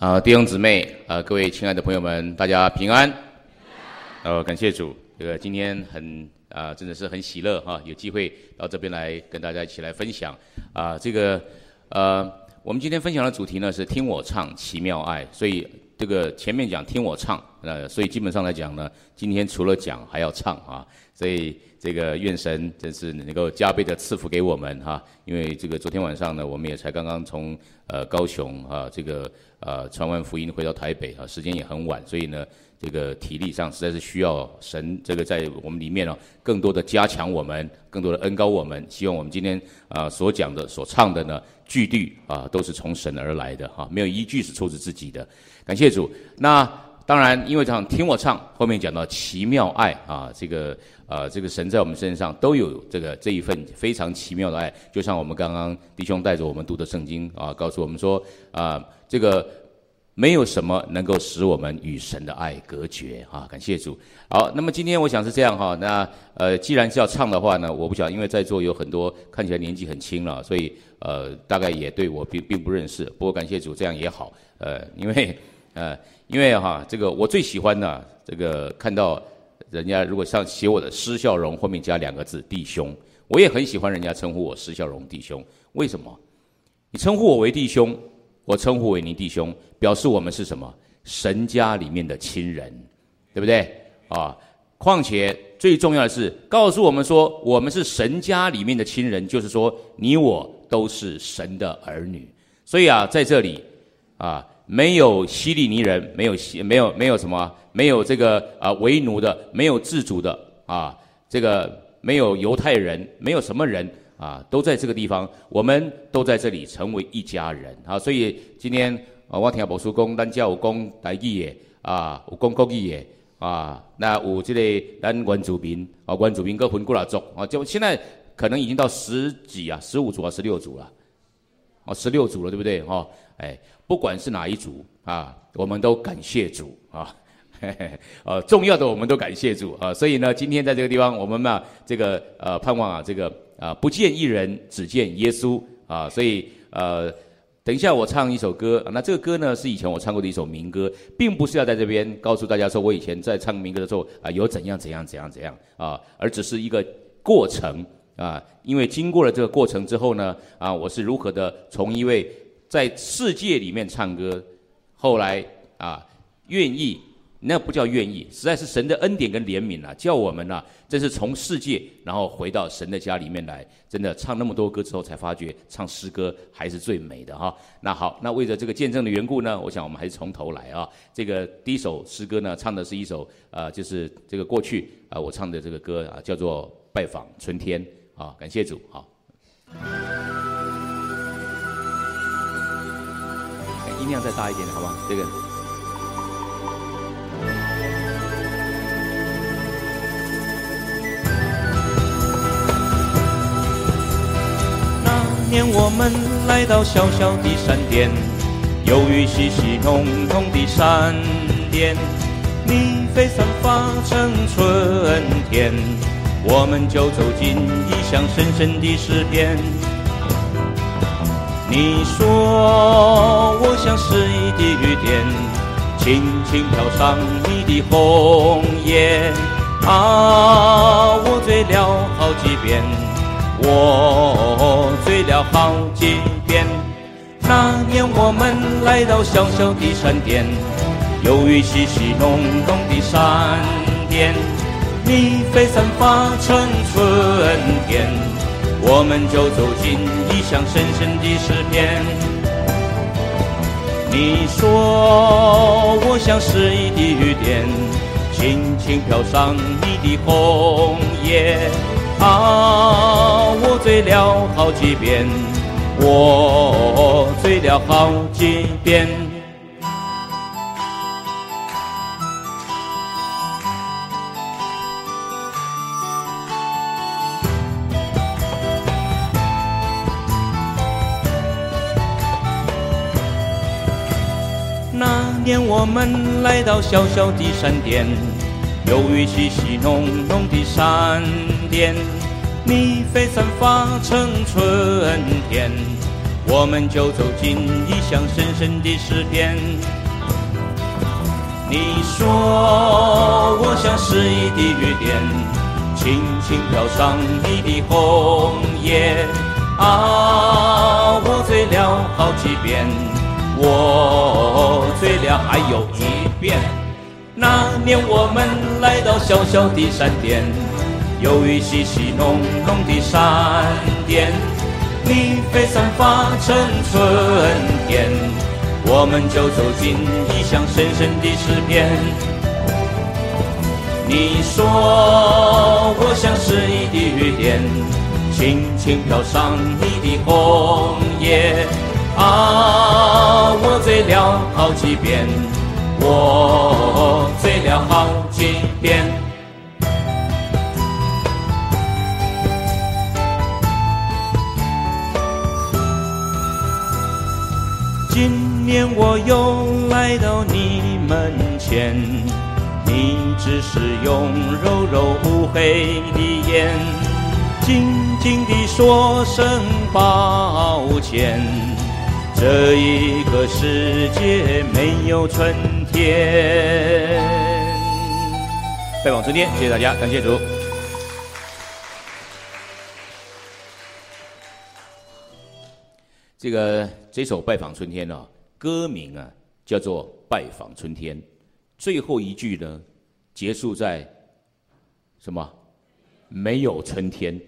啊，弟兄姊妹，啊，各位亲爱的朋友们，大家平安。哦，感谢主，这个今天很啊，真的是很喜乐哈，有机会到这边来跟大家一起来分享啊，这个呃，我们今天分享的主题呢是听我唱奇妙爱，所以这个前面讲听我唱，呃，所以基本上来讲呢，今天除了讲还要唱啊，所以。这个愿神真是能够加倍的赐福给我们哈，因为这个昨天晚上呢，我们也才刚刚从呃高雄啊这个呃传完福音回到台北啊，时间也很晚，所以呢，这个体力上实在是需要神这个在我们里面哦，更多的加强我们，更多的恩高我们。希望我们今天啊所讲的、所唱的呢句律啊都是从神而来的哈，没有一句是出自自己的。感谢主。那当然，因为这样听我唱，后面讲到奇妙爱啊，这个。啊，这个神在我们身上都有这个这一份非常奇妙的爱，就像我们刚刚弟兄带着我们读的圣经啊，告诉我们说啊，这个没有什么能够使我们与神的爱隔绝啊，感谢主。好，那么今天我想是这样哈，那呃，既然是要唱的话呢，我不晓得，因为在座有很多看起来年纪很轻了，所以呃，大概也对我并并不认识。不过感谢主，这样也好，呃，因为呃，因为哈，这个我最喜欢的这个看到。人家如果像写我的施孝荣后面加两个字弟兄，我也很喜欢人家称呼我施孝荣弟兄。为什么？你称呼我为弟兄，我称呼为你弟兄，表示我们是什么？神家里面的亲人，对不对？啊，况且最重要的是告诉我们说，我们是神家里面的亲人，就是说你我都是神的儿女。所以啊，在这里啊。没有希利尼人，没有希，没有没有什么，没有这个啊为奴的，没有自主的啊，这个没有犹太人，没有什么人啊，都在这个地方，我们都在这里成为一家人啊。所以今天啊，我听宝叔公，咱叫有公台语的啊，有公国语的啊，那有这个咱原住民啊，原住民各分过来族啊，就现在可能已经到十几啊，十五组啊，十六组了，哦，十六组了，对不对？哈，哎。不管是哪一组啊，我们都感谢主啊，呃，重要的我们都感谢主啊，所以呢，今天在这个地方，我们嘛，这个呃，盼望啊，这个啊，不见一人，只见耶稣啊，所以呃，等一下我唱一首歌，那这个歌呢是以前我唱过的一首民歌，并不是要在这边告诉大家说我以前在唱民歌的时候啊有怎样怎样怎样怎样啊，而只是一个过程啊，因为经过了这个过程之后呢，啊，我是如何的从一位。在世界里面唱歌，后来啊，愿意那不叫愿意，实在是神的恩典跟怜悯啊，叫我们呢，这是从世界然后回到神的家里面来，真的唱那么多歌之后，才发觉唱诗歌还是最美的哈。那好，那为了这个见证的缘故呢，我想我们还是从头来啊。这个第一首诗歌呢，唱的是一首啊，就是这个过去啊，我唱的这个歌啊，叫做《拜访春天》啊，感谢主好。音量再大一点，好吧？这个。那年我们来到小小的山巅，由于细细浓浓的山巅，你飞散发成春天，我们就走进一箱深深的诗篇。你说我像诗意的雨点，轻轻飘上你的红颜。啊，我醉了好几遍，我醉了好几遍。那年我们来到小小的山巅，由于细细浓浓的山巅，你飞散发成春天。我们就走进异乡深深的诗篇。你说我像诗意的雨点，轻轻飘上你的红叶。啊，我醉了好几遍，我醉了好几遍。年我们来到小小的山巅，由于细细浓浓的山巅，你飞散发成春天，我们就走进异乡深深的诗篇。你说我像诗意的雨点，轻轻飘上你的红叶。啊，我醉了好几遍，我醉了还有一遍。那年我们来到小小的山巅，有雨淅淅浓浓的山巅，你飞散发成春天，我们就走进异乡深深的诗篇。你说我像诗意的雨点。轻轻飘上你的红叶，啊，我醉了好几遍，我醉了好几遍。今年我又来到你门前，你只是用柔柔乌黑的眼。静静地说声抱歉，这一个世界没有春天。拜访春天，谢谢大家，感谢主。这个这首《拜访春天》呢，歌名啊叫做《拜访春天》，最后一句呢结束在什么？没有春天。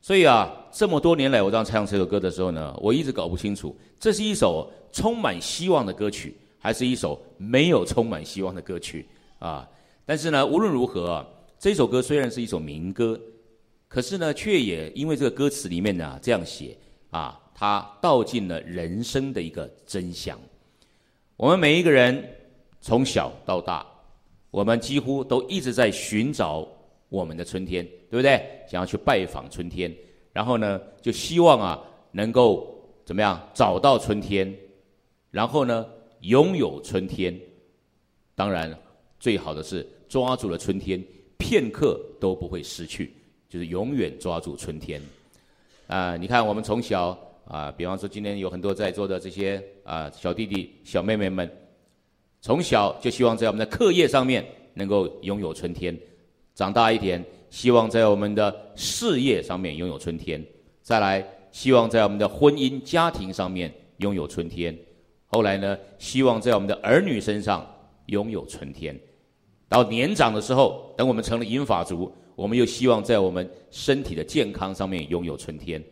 所以啊，这么多年来，我当唱这首歌的时候呢，我一直搞不清楚，这是一首充满希望的歌曲，还是一首没有充满希望的歌曲啊？但是呢，无论如何，这首歌虽然是一首民歌，可是呢，却也因为这个歌词里面呢这样写啊，它道尽了人生的一个真相。我们每一个人从小到大，我们几乎都一直在寻找我们的春天。对不对？想要去拜访春天，然后呢，就希望啊，能够怎么样找到春天，然后呢，拥有春天。当然，最好的是抓住了春天，片刻都不会失去，就是永远抓住春天。啊，你看，我们从小啊，比方说今天有很多在座的这些啊小弟弟、小妹妹们，从小就希望在我们的课业上面能够拥有春天，长大一点。希望在我们的事业上面拥有春天，再来希望在我们的婚姻家庭上面拥有春天，后来呢，希望在我们的儿女身上拥有春天，到年长的时候，等我们成了银发族，我们又希望在我们身体的健康上面拥有春天，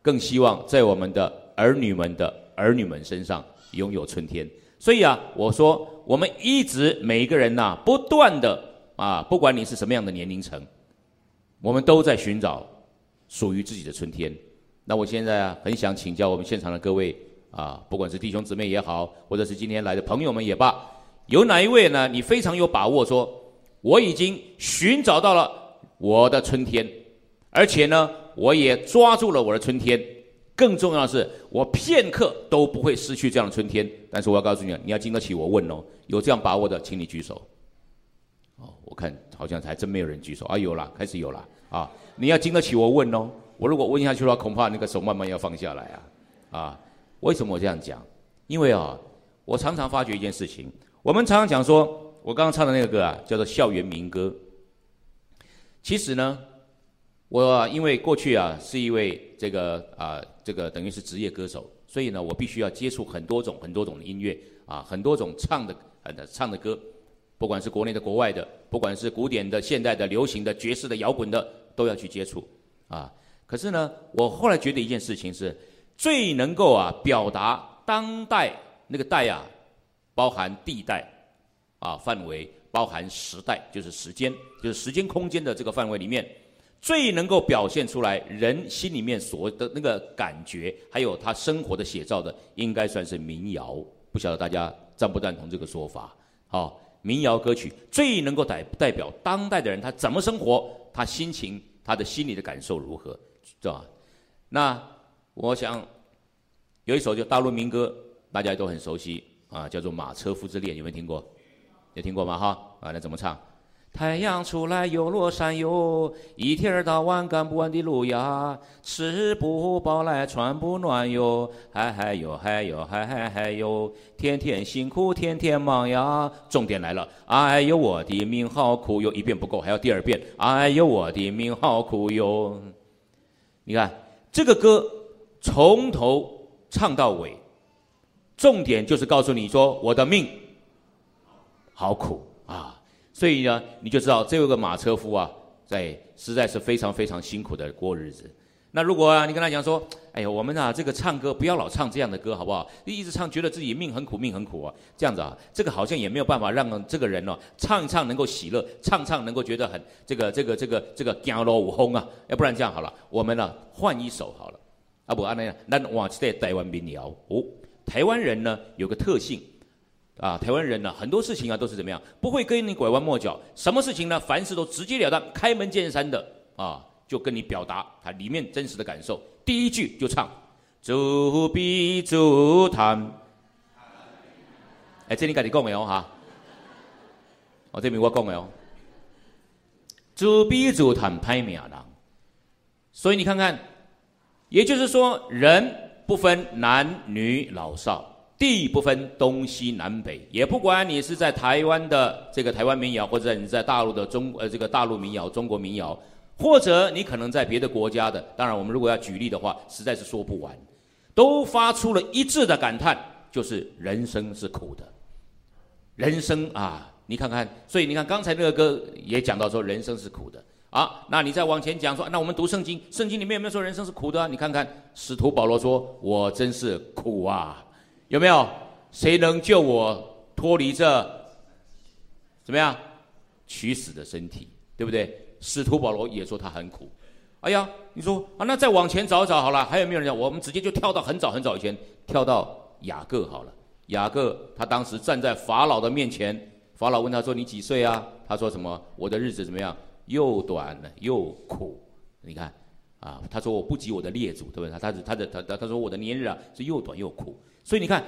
更希望在我们的儿女们的儿女们身上拥有春天。所以啊，我说我们一直每一个人呐，不断的。啊，不管你是什么样的年龄层，我们都在寻找属于自己的春天。那我现在啊，很想请教我们现场的各位啊，不管是弟兄姊妹也好，或者是今天来的朋友们也罢，有哪一位呢？你非常有把握说，我已经寻找到了我的春天，而且呢，我也抓住了我的春天。更重要的是，我片刻都不会失去这样的春天。但是我要告诉你，你要经得起我问哦。有这样把握的，请你举手。我看好像还真没有人举手啊，有了，开始有了啊！你要经得起我问哦，我如果问下去的话，恐怕那个手慢慢要放下来啊！啊，为什么我这样讲？因为啊，我常常发觉一件事情，我们常常讲说，我刚刚唱的那个歌啊，叫做校园民歌。其实呢，我因为过去啊是一位这个啊这个等于是职业歌手，所以呢，我必须要接触很多种很多种的音乐啊，很多种唱的呃唱的歌。不管是国内的、国外的，不管是古典的、现代的、流行的、爵士的、摇滚的，都要去接触，啊！可是呢，我后来觉得一件事情是，最能够啊表达当代那个代啊，包含地带，啊范围包含时代，就是时间，就是时间空间的这个范围里面，最能够表现出来人心里面所的那个感觉，还有他生活的写照的，应该算是民谣。不晓得大家赞不赞同这个说法？好。民谣歌曲最能够代代表当代的人，他怎么生活，他心情，他的心里的感受如何，是吧？那我想有一首叫大陆民歌，大家都很熟悉啊，叫做《马车夫之恋》，有没有听过？有听过吗？哈啊，那怎么唱？太阳出来又落山哟，一天到晚赶不完的路呀，吃不饱来穿不暖哟，嗨嗨哟嗨哟嗨嗨嗨哟，天天辛苦天天忙呀。重点来了，哎呦我的命好苦哟，一遍不够还要第二遍，哎呦我的命好苦哟。你看这个歌从头唱到尾，重点就是告诉你说我的命好苦。所以呢，你就知道这有个马车夫啊，在实在是非常非常辛苦的过日子。那如果啊，你跟他讲说，哎呀，我们啊，这个唱歌不要老唱这样的歌，好不好？一直唱，觉得自己命很苦，命很苦啊，这样子啊，这个好像也没有办法让这个人哦唱一唱能够喜乐，唱唱能够觉得很这个这个这个这个江罗舞轰啊。要不然这样好了，我们呢换一首好了。啊不，安那样，那往在台湾民谣哦，台湾人呢有个特性。啊，台湾人呢，很多事情啊都是怎么样？不会跟你拐弯抹角，什么事情呢？凡事都直截了当、开门见山的啊，就跟你表达他里面真实的感受。第一句就唱“足比足谈”，哎，这你赶紧讲的哦哈，哦，这边我讲的哦，“足比足谈拍命人”，所以你看看，也就是说，人不分男女老少。地不分东西南北，也不管你是在台湾的这个台湾民谣，或者你在大陆的中呃这个大陆民谣、中国民谣，或者你可能在别的国家的，当然我们如果要举例的话，实在是说不完，都发出了一致的感叹，就是人生是苦的。人生啊，你看看，所以你看刚才那个歌也讲到说人生是苦的啊。那你再往前讲说，那我们读圣经，圣经里面有没有说人生是苦的？你看看使徒保罗说：“我真是苦啊。”有没有谁能救我脱离这怎么样取死的身体？对不对？使徒保罗也说他很苦。哎呀，你说啊，那再往前找找好了，还有没有人讲？我们直接就跳到很早很早以前，跳到雅各好了。雅各他当时站在法老的面前，法老问他说：“你几岁啊？”他说：“什么？我的日子怎么样？又短又苦。”你看啊，他说：“我不及我的列祖，对不对？”他他他他他他说：“我的年日啊是又短又苦。”所以你看，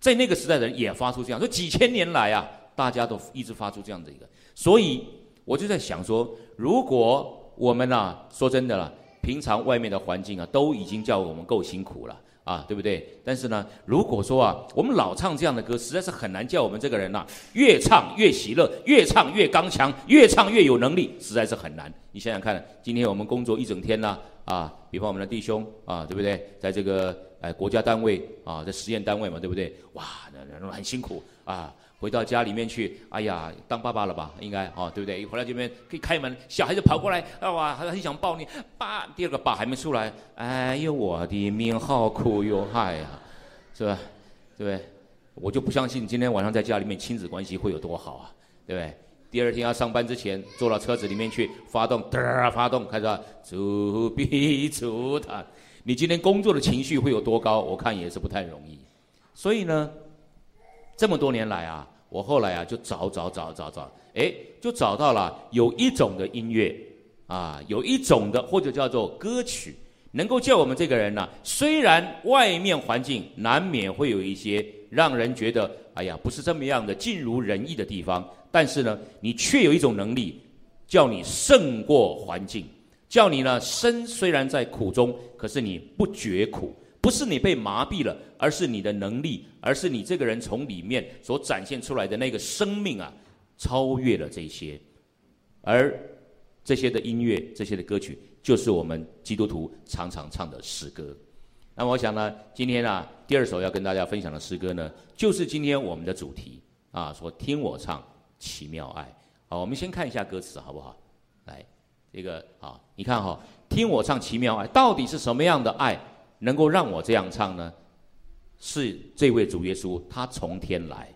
在那个时代的人也发出这样，说几千年来啊，大家都一直发出这样的一个。所以我就在想说，如果我们呐，说真的了，平常外面的环境啊，都已经叫我们够辛苦了啊，对不对？但是呢，如果说啊，我们老唱这样的歌，实在是很难叫我们这个人呐，越唱越喜乐，越唱越刚强，越唱越有能力，实在是很难。你想想看，今天我们工作一整天呢，啊，比方我们的弟兄啊，对不对？在这个。哎，国家单位啊，在实验单位嘛，对不对？哇，那那很辛苦啊！回到家里面去，哎呀，当爸爸了吧？应该哦，对不对？一回来这边可以开门，小孩子跑过来，哇，还很想抱你，爸。第二个爸还没出来，哎呦，我的命好苦哟，嗨呀，是吧？对对？我就不相信今天晚上在家里面亲子关系会有多好啊，对不对？第二天要上班之前，坐到车子里面去，发动，嘚发动，开始出笔出谈。你今天工作的情绪会有多高？我看也是不太容易。所以呢，这么多年来啊，我后来啊就找找找找找，哎，就找到了有一种的音乐啊，有一种的或者叫做歌曲，能够叫我们这个人呢，虽然外面环境难免会有一些让人觉得哎呀不是这么样的尽如人意的地方，但是呢，你却有一种能力，叫你胜过环境。叫你呢，身虽然在苦中，可是你不觉苦，不是你被麻痹了，而是你的能力，而是你这个人从里面所展现出来的那个生命啊，超越了这些，而这些的音乐，这些的歌曲，就是我们基督徒常常唱的诗歌。那么我想呢，今天啊，第二首要跟大家分享的诗歌呢，就是今天我们的主题啊，说听我唱奇妙爱。好，我们先看一下歌词好不好？来。这个啊，你看哈，听我唱奇妙爱，到底是什么样的爱能够让我这样唱呢？是这位主耶稣，他从天来，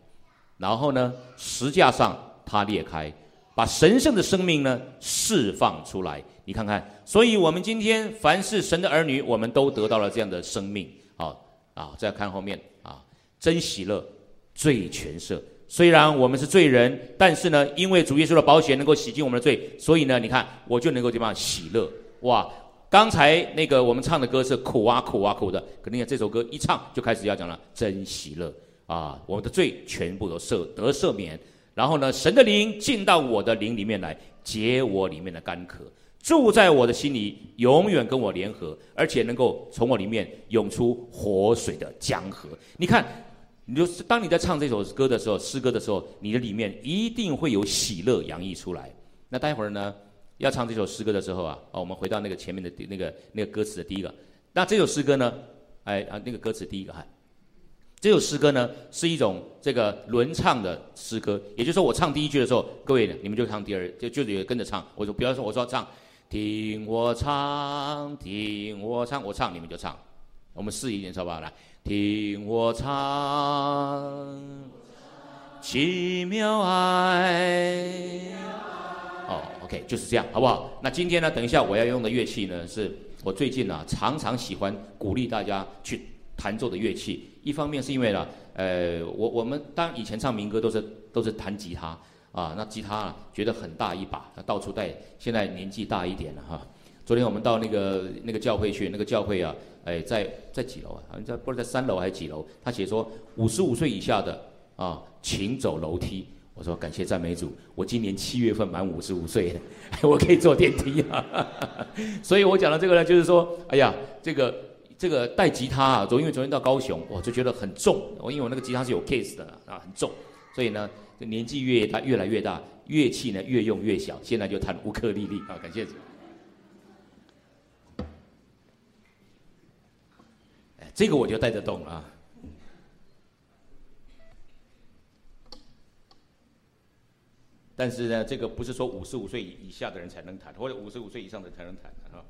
然后呢，石架上他裂开，把神圣的生命呢释放出来。你看看，所以我们今天凡是神的儿女，我们都得到了这样的生命。好啊，再看后面啊，真喜乐，罪全赦。虽然我们是罪人，但是呢，因为主耶稣的保险能够洗净我们的罪，所以呢，你看我就能够怎么样喜乐哇！刚才那个我们唱的歌是苦啊苦啊苦的，可你看这首歌一唱就开始要讲了真喜乐啊！我们的罪全部都赦得赦免，然后呢，神的灵进到我的灵里面来，解我里面的干渴，住在我的心里，永远跟我联合，而且能够从我里面涌出活水的江河。你看，你就是当你在唱这首歌的时候，诗歌的时候，你的里面一定会有喜乐洋溢出来。那待会儿呢，要唱这首诗歌的时候啊，哦，我们回到那个前面的那个那个歌词的第一个。那这首诗歌呢，哎啊，那个歌词第一个哈。这首诗歌呢，是一种这个轮唱的诗歌，也就是说，我唱第一句的时候，各位你们就唱第二，就就也跟着唱。我说，比方说，我说唱，听我唱，听我唱，我唱，你们就唱。我们试一点，好不好？来，听我唱，奇妙爱。哦，OK，就是这样，好不好？那今天呢，等一下我要用的乐器呢，是我最近呢常常喜欢鼓励大家去弹奏的乐器。一方面是因为呢，呃，我我们当以前唱民歌都是都是弹吉他啊，那吉他啊觉得很大一把，到处带。现在年纪大一点了哈。昨天我们到那个那个教会去，那个教会啊，哎，在在几楼啊？好像在不知道在三楼还是几楼？他写说五十五岁以下的啊，请走楼梯。我说感谢赞美主，我今年七月份满五十五岁，我可以坐电梯啊。所以我讲的这个呢，就是说，哎呀，这个。这个带吉他啊，昨因为昨天到高雄，我就觉得很重。我因为我那个吉他是有 case 的啊，很重，所以呢，年纪越大越来越大，乐器呢越用越小。现在就弹乌克丽丽啊，感谢主。哎，这个我就带得动啊。但是呢，这个不是说五十五岁以下的人才能弹，或者五十五岁以上的才能弹啊。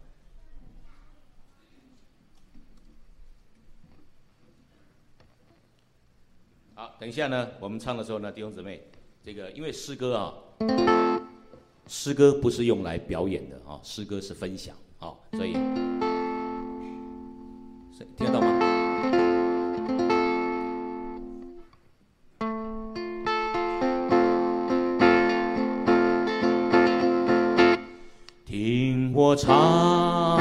好，等一下呢，我们唱的时候呢，弟兄姊妹，这个因为诗歌啊，诗歌不是用来表演的啊，诗歌是分享啊，所以，听得到吗？我唱，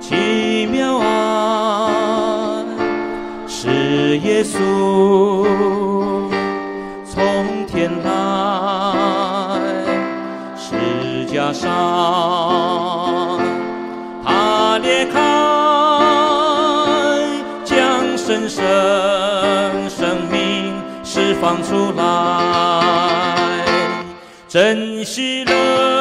奇妙啊！是耶稣从天来，十架上他裂开，将神圣生命释放出来，珍惜了。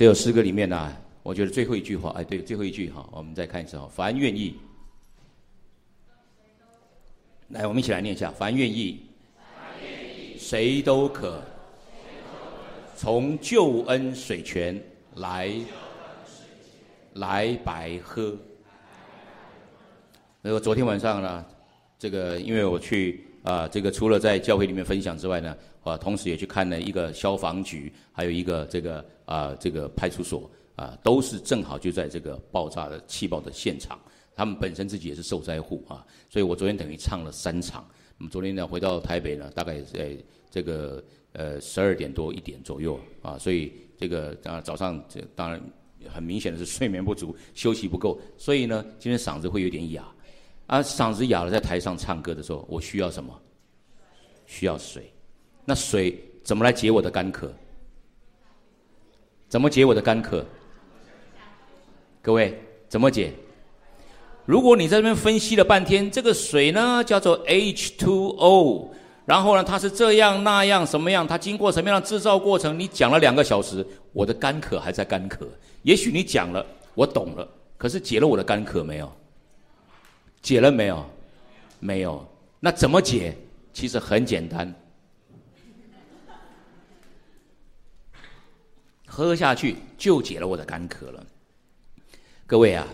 这首诗歌里面呢、我觉得最后一句话，哎，对，最后一句哈，我们再看一次哈，凡愿意，来，我们一起来念一下，凡愿意，谁都可，从救恩水泉来，来白喝。那个昨天晚上呢，这个因为我去啊、这个除了在教会里面分享之外呢，啊，同时也去看了一个消防局，还有一个这个啊、这个派出所啊、都是正好就在这个爆炸的气爆的现场，他们本身自己也是受灾户啊，所以我昨天等于唱了三场。那么昨天呢，回到台北呢，大概在这个呃十二点多一点左右啊，所以这个啊早上这当然很明显的是睡眠不足，休息不够，所以呢，今天嗓子会有点哑。啊，嗓子哑了，在台上唱歌的时候，我需要什么？需要水。那水怎么来解我的干渴？怎么解我的干渴？各位怎么解？如果你在这边分析了半天，这个水呢叫做 H2O，然后呢它是这样那样什么样，它经过什么样的制造过程？你讲了两个小时，我的干渴还在干渴。也许你讲了，我懂了，可是解了我的干渴没有？解了没有？没有。那怎么解？其实很简单，喝下去就解了我的干渴了。各位啊，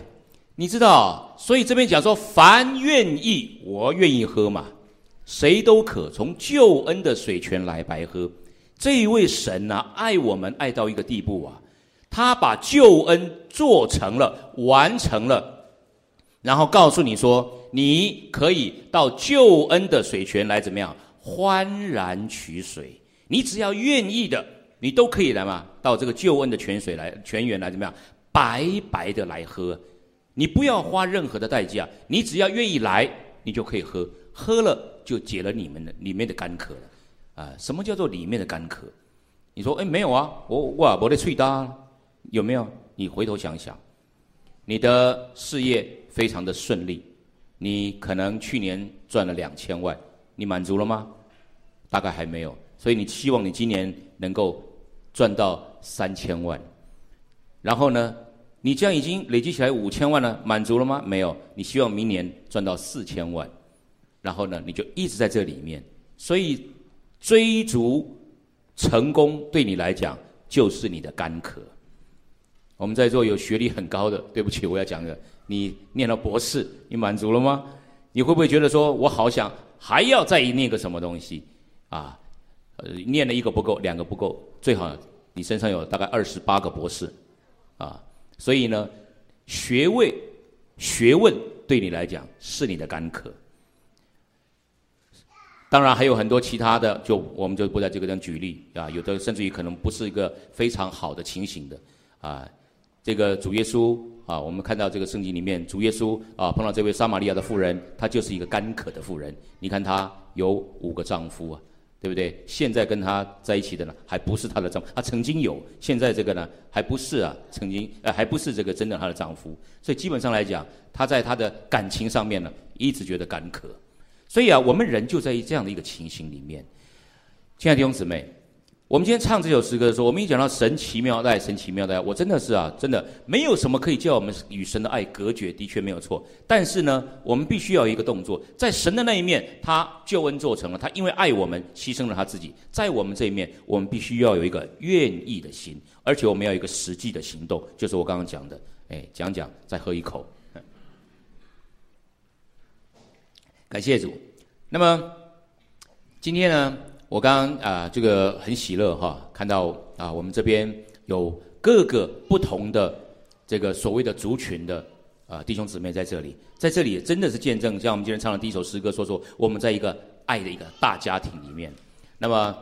你知道，所以这边讲说，凡愿意，我愿意喝嘛，谁都可从救恩的水泉来白喝。这一位神呢、爱我们爱到一个地步啊，他把救恩做成了，完成了。然后告诉你说，你可以到救恩的水泉来怎么样欢然取水？你只要愿意的，你都可以来嘛，到这个救恩的泉水来泉源来怎么样白白的来喝？你不要花任何的代价，你只要愿意来，你就可以喝，喝了就解了你们的里面的干渴了。啊，什么叫做里面的干渴？你说，哎，没有啊，我哇，我的脆搭有没有？你回头想想，你的事业非常的顺利，你可能去年赚了两千万，你满足了吗？大概还没有，所以你希望你今年能够赚到三千万。然后呢，你这样已经累积起来五千万了，满足了吗？没有，你希望明年赚到四千万。然后呢，你就一直在这里面，所以追逐成功对你来讲就是你的干渴。我们在座有学历很高的，对不起，我要讲的，你念了博士，你满足了吗？你会不会觉得说，我好想还要再念个什么东西啊？呃，念了一个不够，两个不够，最好你身上有大概二十八个博士啊。所以呢，学位、学问对你来讲是你的干渴。当然还有很多其他的，就我们就不在这个地方举例啊。有的甚至于可能不是一个非常好的情形的啊。这个主耶稣啊，我们看到这个圣经里面，主耶稣啊碰到这位撒玛利亚的妇人，她就是一个干渴的妇人。你看她有五个丈夫啊，对不对？现在跟她在一起的呢，还不是她的丈夫，她曾经有，现在这个呢，还不是啊，曾经呃还不是这个真的她的丈夫。所以基本上来讲，她在她的感情上面呢，一直觉得干渴。所以啊，我们人就在这样的一个情形里面。亲爱的弟兄姊妹，我们今天唱这首诗歌的时候，我们一讲到神奇妙的爱，神奇妙的爱，我真的是啊，真的没有什么可以叫我们与神的爱隔绝，的确没有错。但是呢，我们必须要有一个动作，在神的那一面，他救恩做成了，他因为爱我们，牺牲了他自己；在我们这一面，我们必须要有一个愿意的心，而且我们要有一个实际的行动，就是我刚刚讲的，哎，讲讲，再喝一口。感谢主。那么今天呢？我刚刚啊，这个很喜乐哈，看到啊，我们这边有各个不同的这个所谓的族群的啊弟兄姊妹在这里，在这里真的是见证，像我们今天唱的第一首诗歌说说，我们在一个爱的一个大家庭里面。那么，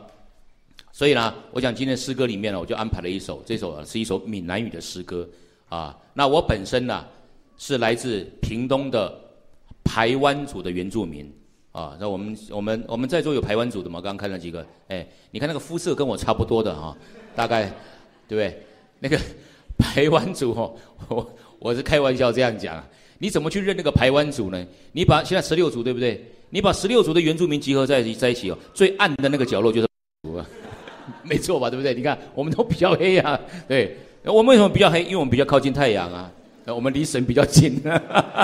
所以呢，我想今天诗歌里面呢，我就安排了一首，这首是一首闽南语的诗歌啊。那我本身呢，是来自屏东的排湾族的原住民。啊，那我们我们我们在座有排湾组的嘛？刚刚看了几个，哎，你看那个肤色跟我差不多的哈，大概对不对？那个 排湾组哦，我我是开玩笑这样讲，你怎么去认那个排湾组呢？你把现在十六组对不对？你把十六组的原住民集合在一在一起哦，最暗的那个角落就是组啊，没错吧？对不对？你看我们都比较黑啊，对，我们为什么比较黑？因为我们比较靠近太阳啊。我们离神比较近，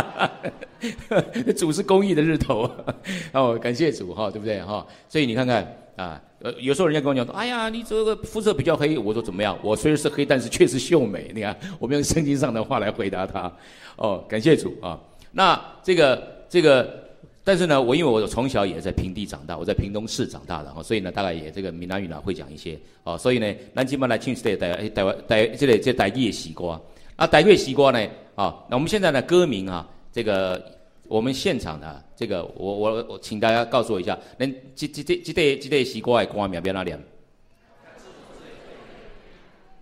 主是公益的日头，哦，感谢主哈，对不对哈？所以你看看啊，呃，有时候人家跟我讲说，哎呀，你这个肤色比较黑，我说怎么样？我虽然是黑，但是确实秀美。你看，我们用圣经上的话来回答他，哦，感谢主啊。那这个这个，但是呢，我因为我从小也在平地长大，我在屏东市长大的哈，所以呢，大概也这个闽南语呢会讲一些哦，所以呢，南京嘛来庆祝的台台湾台这里这台语也习惯。啊，台语西瓜呢？啊，那我们现在的歌名啊，这个我们现场的这个，我我我，请大家告诉我一下，能这这这这对这对西瓜的歌名要哪念？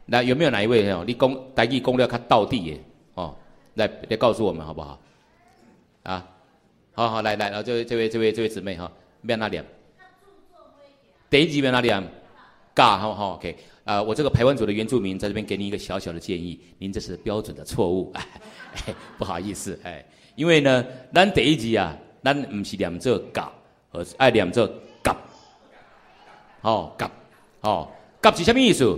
那有没有哪一位哦？你讲台语讲了较到底的哦，来来告诉我们好不好？啊，好好来来，然后这位这位这位这位姊妹哈，要哪念？第一句要哪念？嘎，好好，OK。啊，我这个台湾组的原住民在这边给你一个小小的建议，您这是标准的错误，不好意思，哎，因为呢，咱第一集啊，咱不是两这嘎，而是爱两这嘎，哦嘎，哦嘎是什么意思？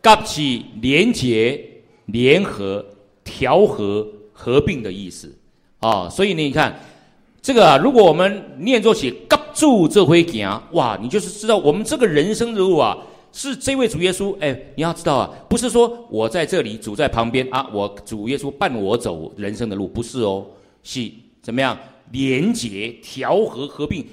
嘎是连结、联合、调和、合并的意思，哦，所以呢你看，这个啊，如果我们念作起嘎住这回行，哇，你就是知道我们这个人生的路啊。是这位主耶稣，哎，你要知道啊，不是说我在这里，主在旁边啊，我主耶稣伴我走人生的路，不是哦，是怎么样连结、调和、合并，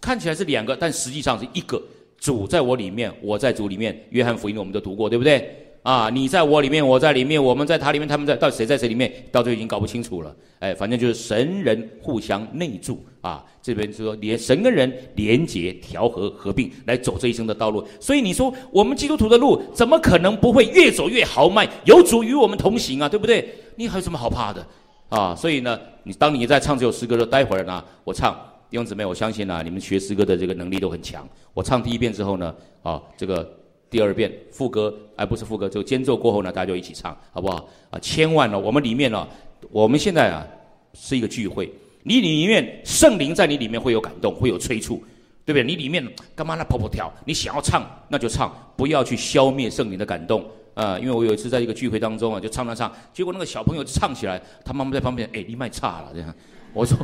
看起来是两个，但实际上是一个。主在我里面，我在主里面。约翰福音我们都读过，对不对？啊，你在我里面，我在里面，我们在他里面，他们在，到底谁在谁里面？到最后已经搞不清楚了。哎，反正就是神人互相内助啊。这边就说连神跟人连结、调和、合并来走这一生的道路。所以你说我们基督徒的路怎么可能不会越走越豪迈？有主与我们同行啊，对不对？你还有什么好怕的啊？所以呢，你当你在唱这首诗歌的时候，待会儿呢，我唱弟兄姊妹，我相信呢，你们学诗歌的这个能力都很强。我唱第一遍之后呢，啊，这个。第二遍副歌，而不是副歌，就间奏过后呢，大家就一起唱，好不好？啊，千万呢，我们里面呢，我们现在啊是一个聚会，你里面圣灵在你里面会有感动，会有催促，对不对？你里面干嘛那跑跑跳？你想要唱那就唱，不要去消灭圣灵的感动啊！因为我有一次在一个聚会当中啊，就唱唱唱，结果那个小朋友唱起来，他妈妈在旁边，哎，你卖差了这样。我说，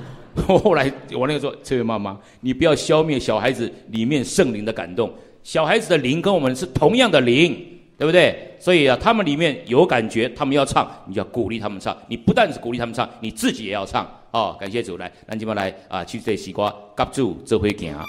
我 后来我那个说，这位妈妈，你不要消灭小孩子里面圣灵的感动。小孩子的灵跟我们是同样的灵，对不对？所以啊，他们里面有感觉，他们要唱，你就要鼓励他们唱。你不但是鼓励他们唱，你自己也要唱。哦，感谢主，来，咱今晚来啊，去这西瓜，夹住这回行。啊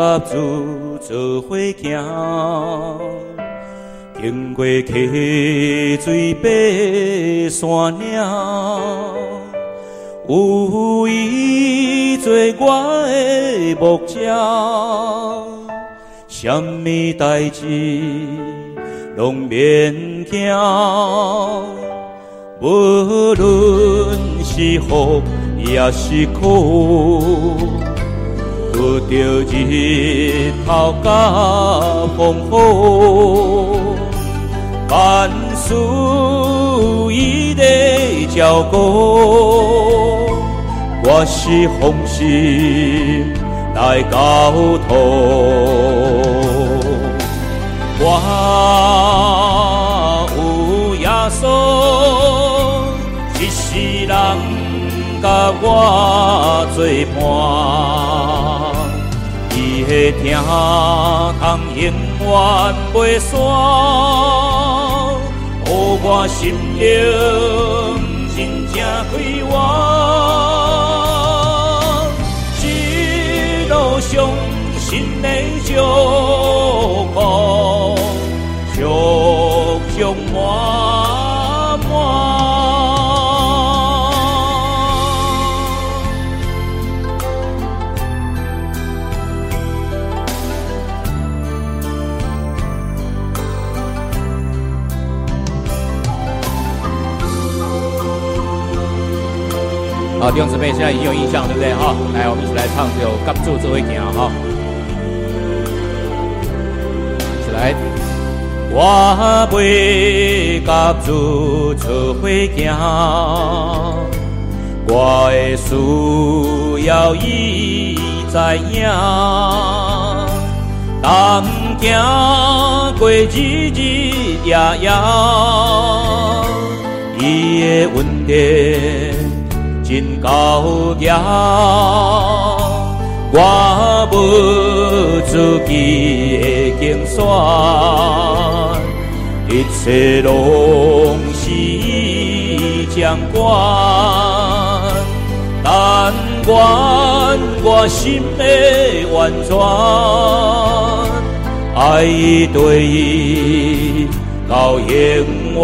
甲主做伙行，经过溪水爬山。岭，有伊做我的目照，什么代志拢免惊，无论是福也是苦，拄着日头甲风雨，万事伊在照顾，我是奉心来交托，我有耶稣，一世人甲我作伴，的听通永远袂散，予我心灵真正开怀，一路上心的祝福，祝福满。弟兄姊妹，现在已经有印象，对不对？哈，来，我们一起来唱这首《跟住这位行》哈，一起来。我袂甲主做伙行，我的需要伊知影。当行过日日夜夜，伊的恩典真高强。我无自己的竞选，一切拢是伊掌管。但愿我心的完全，爱伊对伊到永远。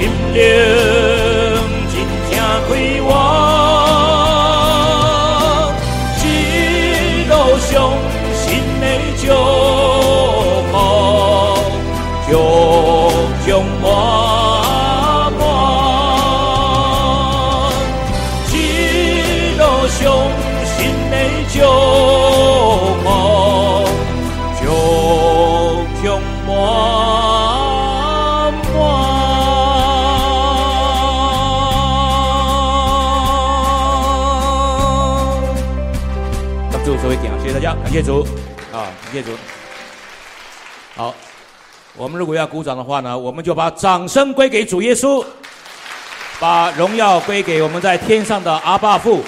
予我家，感谢主啊，感谢主。好，我们如果要鼓掌的话呢，我们就把掌声归给主耶稣，把荣耀归给我们在天上的阿爸父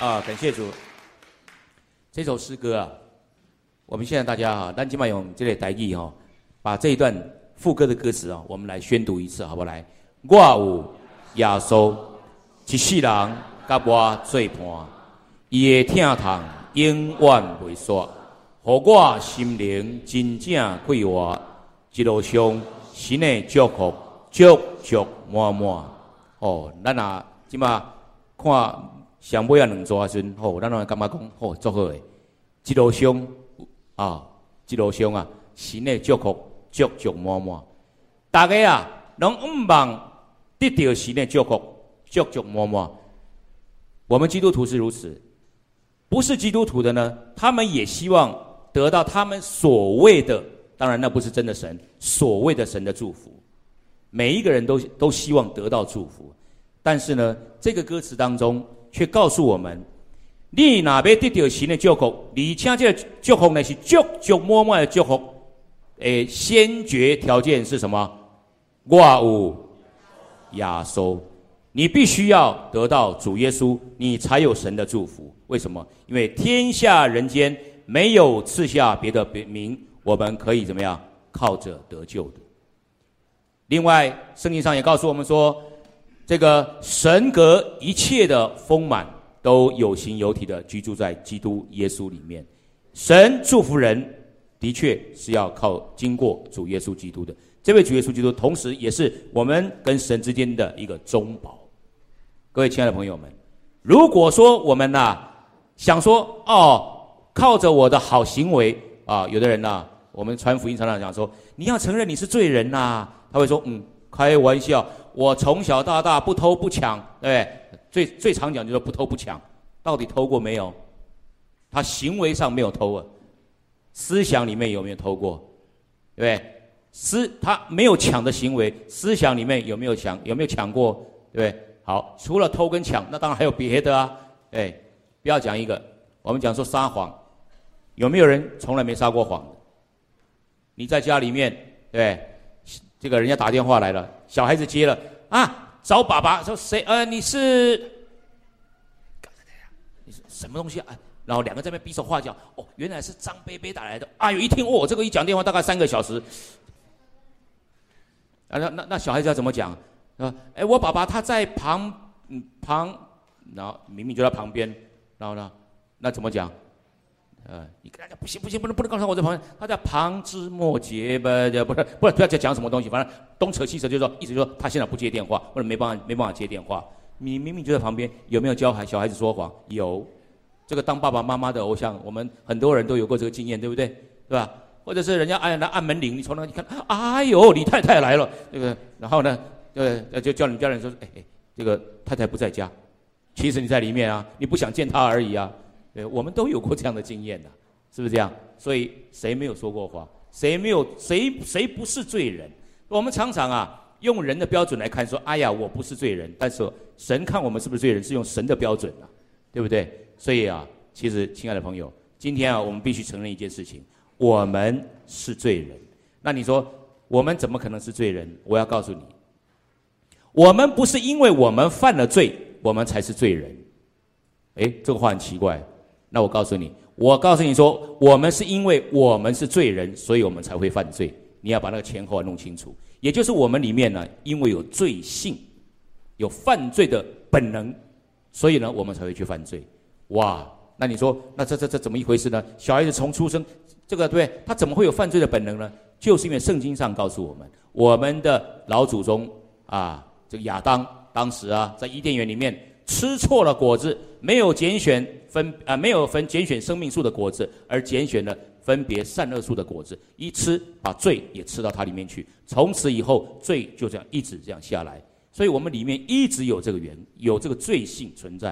啊，感谢主。这首诗歌啊，我们现在大家啊，咱今晚用这类台语哈，把这一段副歌的歌词啊，我们来宣读一次，好不好？来，我有耶稣，一世人甲我做伴，伊的听筒永远袂煞，互我心灵真正快活，一路上新的祝福足足满满。哦，咱啊，即马看上尾啊两座时阵，吼、咱拢会感觉讲，吼、足好诶。一路上啊，一路上啊，新的祝福足足满满。大家啊，拢毋忘得到新的祝福足足满满。我们基督徒是如此，不是基督徒的呢，他们也希望得到他们所谓的，当然那不是真的神，所谓的神的祝福，每一个人都都希望得到祝福，但是呢，这个歌词当中却告诉我们，你哪边得到神的祝福，你请这个祝福呢是足足默默的祝福，诶，先决条件是什么？我有亚收。你必须要得到主耶稣，你才有神的祝福。为什么？因为天下人间没有赐下别的别名，我们可以怎么样靠着得救的。另外，圣经上也告诉我们说，这个神格一切的丰满都有形有体的居住在基督耶稣里面。神祝福人的确是要靠经过主耶稣基督的。这位主耶稣基督，同时也是我们跟神之间的一个中保。各位亲爱的朋友们，如果说我们呐想说哦，靠着我的好行为啊，有的人呐，我们传福音常常讲说，你要承认你是罪人呐，他会说嗯，开玩笑，我从小到大不偷不抢，对最最常讲就是不偷不抢，到底偷过没有？他行为上没有偷啊，思想里面有没有偷过？对不对？思他没有抢的行为，思想里面有没有抢？有没有抢过？对不对？好，除了偷跟抢，那当然还有别的啊！哎，不要讲一个，我们讲说撒谎，有没有人从来没撒过谎？你在家里面，对，这个人家打电话来了，小孩子接了啊，找爸爸说谁？呃，你是，你是什么东西啊？然后两个在那边比手画脚，哦，原来是张贝贝打来的。哎呦，一听哦，这个一讲电话大概三个小时，啊，那那那小孩子要怎么讲？啊，哎，我爸爸他在旁，旁，然后明明就在旁边，然后呢，那怎么讲？呃，你跟他讲不行不行，不能不能告诉他我在旁边，他在旁枝末节吧，不是不是不要讲讲什么东西，反正东扯西扯，就是说意思就说他现在不接电话，或者没办法没办法接电话。你明明就在旁边，有没有教孩小孩子说谎？有，这个当爸爸妈妈的偶像，我们很多人都有过这个经验，对不对？对吧？或者是人家按那按门铃，你从那你看，哎呦，李太太来了，这个，然后呢？对，就叫你们家人说，哎，这个太太不在家，其实你在里面啊，你不想见她而已啊。对，我们都有过这样的经验的，是不是这样？所以谁没有说过话？谁没有？谁谁不是罪人？我们常常啊，用人的标准来看，说，哎呀，我不是罪人。但是神看我们是不是罪人，是用神的标准啊，对不对？所以啊，其实亲爱的朋友，今天啊，我们必须承认一件事情，我们是罪人。那你说，我们怎么可能是罪人？我要告诉你。我们不是因为我们犯了罪，我们才是罪人。哎，这个话很奇怪。那我告诉你，我告诉你说，我们是因为我们是罪人，所以我们才会犯罪。你要把那个前后啊弄清楚。也就是我们里面呢，因为有罪性，有犯罪的本能，所以呢，我们才会去犯罪。哇，那你说，那这这这怎么一回事呢？小孩子从出生，这个对，他怎么会有犯罪的本能呢？就是因为圣经上告诉我们，我们的老祖宗啊。这个亚当当时啊，在伊甸园里面吃错了果子，没有拣选分啊，没有分拣选生命树的果子，而拣选了分别善恶树的果子，一吃把罪也吃到它里面去。从此以后，罪就这样一直这样下来。所以我们里面一直有这个缘，有这个罪性存在，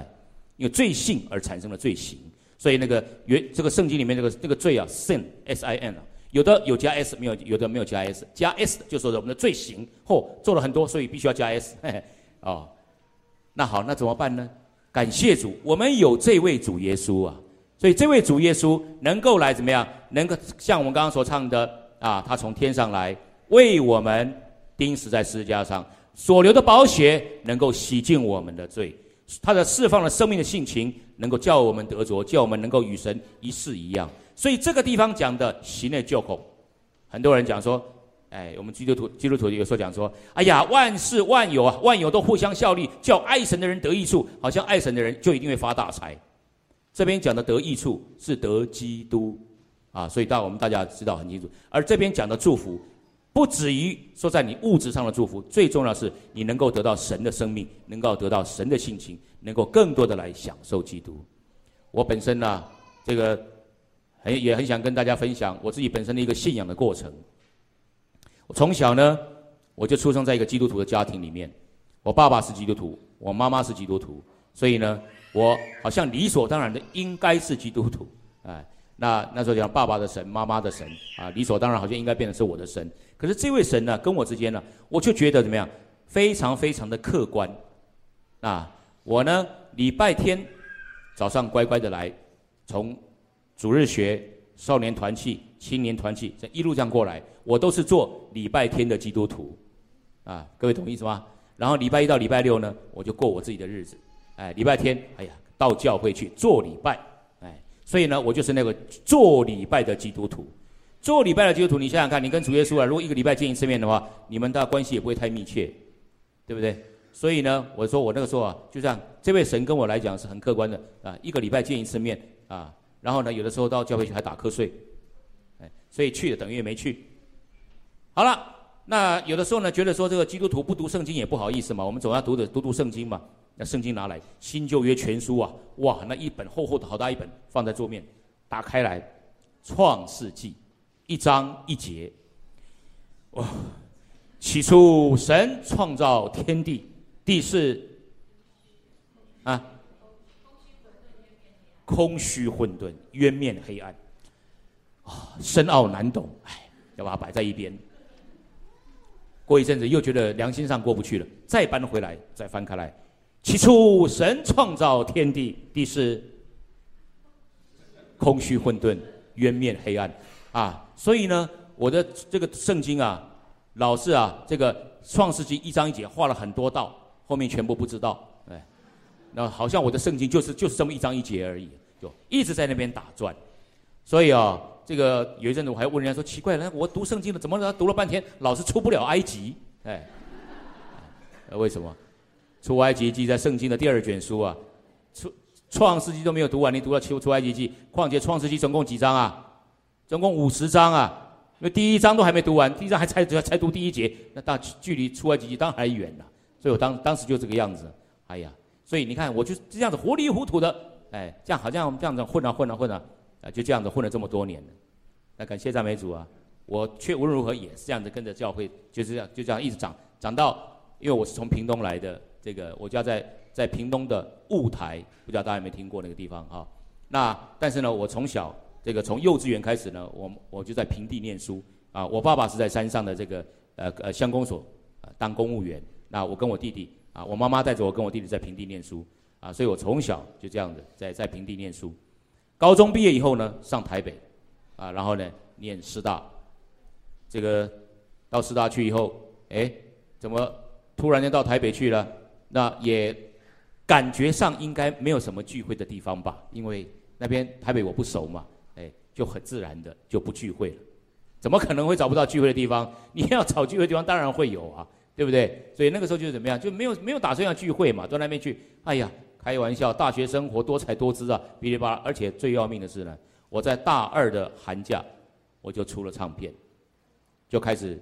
因为罪性而产生了罪行。所以那个原这个圣经里面这个那个罪啊，sin s i n 啊。有的有加 s，没有有的没有加 s，加 s 就说我们的罪行，嚯，做了很多，所以必须要加 s，嘿嘿哦，那好，那怎么办呢？感谢主，我们有这位主耶稣啊，所以这位主耶稣能够来怎么样？能够像我们刚刚所唱的啊，他从天上来为我们钉死在十字架上，所流的宝血能够洗净我们的罪，他的释放了生命的性情，能够叫我们得着，叫我们能够与神一世一样。所以这个地方讲的行内救口，很多人讲说，哎，我们基督徒基督徒有时候讲说，哎呀，万事万有啊，万有都互相效力，叫爱神的人得益处，好像爱神的人就一定会发大财。这边讲的得益处是得基督啊，所以大我们大家知道很清楚。而这边讲的祝福，不止于说在你物质上的祝福，最重要是你能够得到神的生命，能够得到神的性情，能够更多的来享受基督。我本身呢，这个。很也很想跟大家分享我自己本身的一个信仰的过程。我从小呢，我就出生在一个基督徒的家庭里面，我爸爸是基督徒，我妈妈是基督徒，所以呢，我好像理所当然的应该是基督徒，哎，那那时候讲爸爸的神、妈妈的神啊，理所当然好像应该变成是我的神。可是这位神呢，跟我之间呢，我就觉得怎么样？非常非常的客观。啊，我呢礼拜天早上乖乖的来，从主日学、少年团契、青年团契这一路这样过来，我都是做礼拜天的基督徒。啊，各位懂意思吗？然后礼拜一到礼拜六呢，我就过我自己的日子。哎，礼拜天，哎呀，到教会去做礼拜。哎，所以呢，我就是那个做礼拜的基督徒。做礼拜的基督徒，你想想看，你跟主耶稣啊，如果一个礼拜见一次面的话，你们的关系也不会太密切，对不对？所以呢，我说我那个时候啊，就像这位神跟我来讲是很客观的啊，一个礼拜见一次面啊，然后呢，有的时候到教会去还打瞌睡，哎，所以去了等于没去。好了。那有的时候呢，觉得说这个基督徒不读圣经也不好意思嘛，我们总要读的读读圣经嘛。那圣经拿来新旧约全书啊，哇，那一本厚厚的好大一本放在桌面，打开来，创世纪一章一节，哇，起初神创造天地，地是啊，空虚混沌，渊面黑暗，啊，深奥难懂，哎，要把它摆在一边。过一阵子又觉得良心上过不去了，再搬回来，再翻开来。起初神创造天地，地是空虚混沌，渊面黑暗，啊，所以呢，我的这个圣经啊，老是啊，这个创世纪一章一节画了很多道，后面全部不知道，哎，那好像我的圣经就是就是这么一章一节而已，就一直在那边打转，所以啊。这个有一阵子我还问人家说奇怪了，我读圣经了，怎么读了半天老是出不了埃及？哎，为什么？出埃及记在圣经的第二卷书啊，出创世纪都没有读完，你读了出出埃及记，况且创世纪总共几章啊？总共五十章啊，因为第一章都还没读完，第一章还才才才读第一节，那大距离出埃及记当然还远了。所以我当当时就这个样子，哎呀，所以你看我就这样子糊里糊涂的，哎，这样好像这样子混啊混啊混啊。啊，就这样子混了这么多年了，那感谢赞美主啊！我却无论如何也是这样子跟着教会，就是这样就这样一直长长到，因为我是从屏东来的，这个我家在在屏东的雾台，不知道大家有没有听过那个地方啊？那但是呢，我从小这个从幼稚园开始呢，我我就在平地念书啊。我爸爸是在山上的这个呃呃乡公所当公务员，那我跟我弟弟啊，我妈妈带着我跟我弟弟在平地念书啊，所以我从小就这样子在在平地念书。高中毕业以后呢，上台北，啊，然后呢，念师大，这个到师大去以后，哎，怎么突然间到台北去了？那也感觉上应该没有什么聚会的地方吧？因为那边台北我不熟嘛，哎，就很自然的就不聚会了。怎么可能会找不到聚会的地方？你要找聚会的地方，当然会有啊，对不对？所以那个时候就是怎么样，就没有没有打算要聚会嘛，到那边去，哎呀。开玩笑，大学生活多彩多姿啊，噼里啪啦！而且最要命的是呢，我在大二的寒假，我就出了唱片，就开始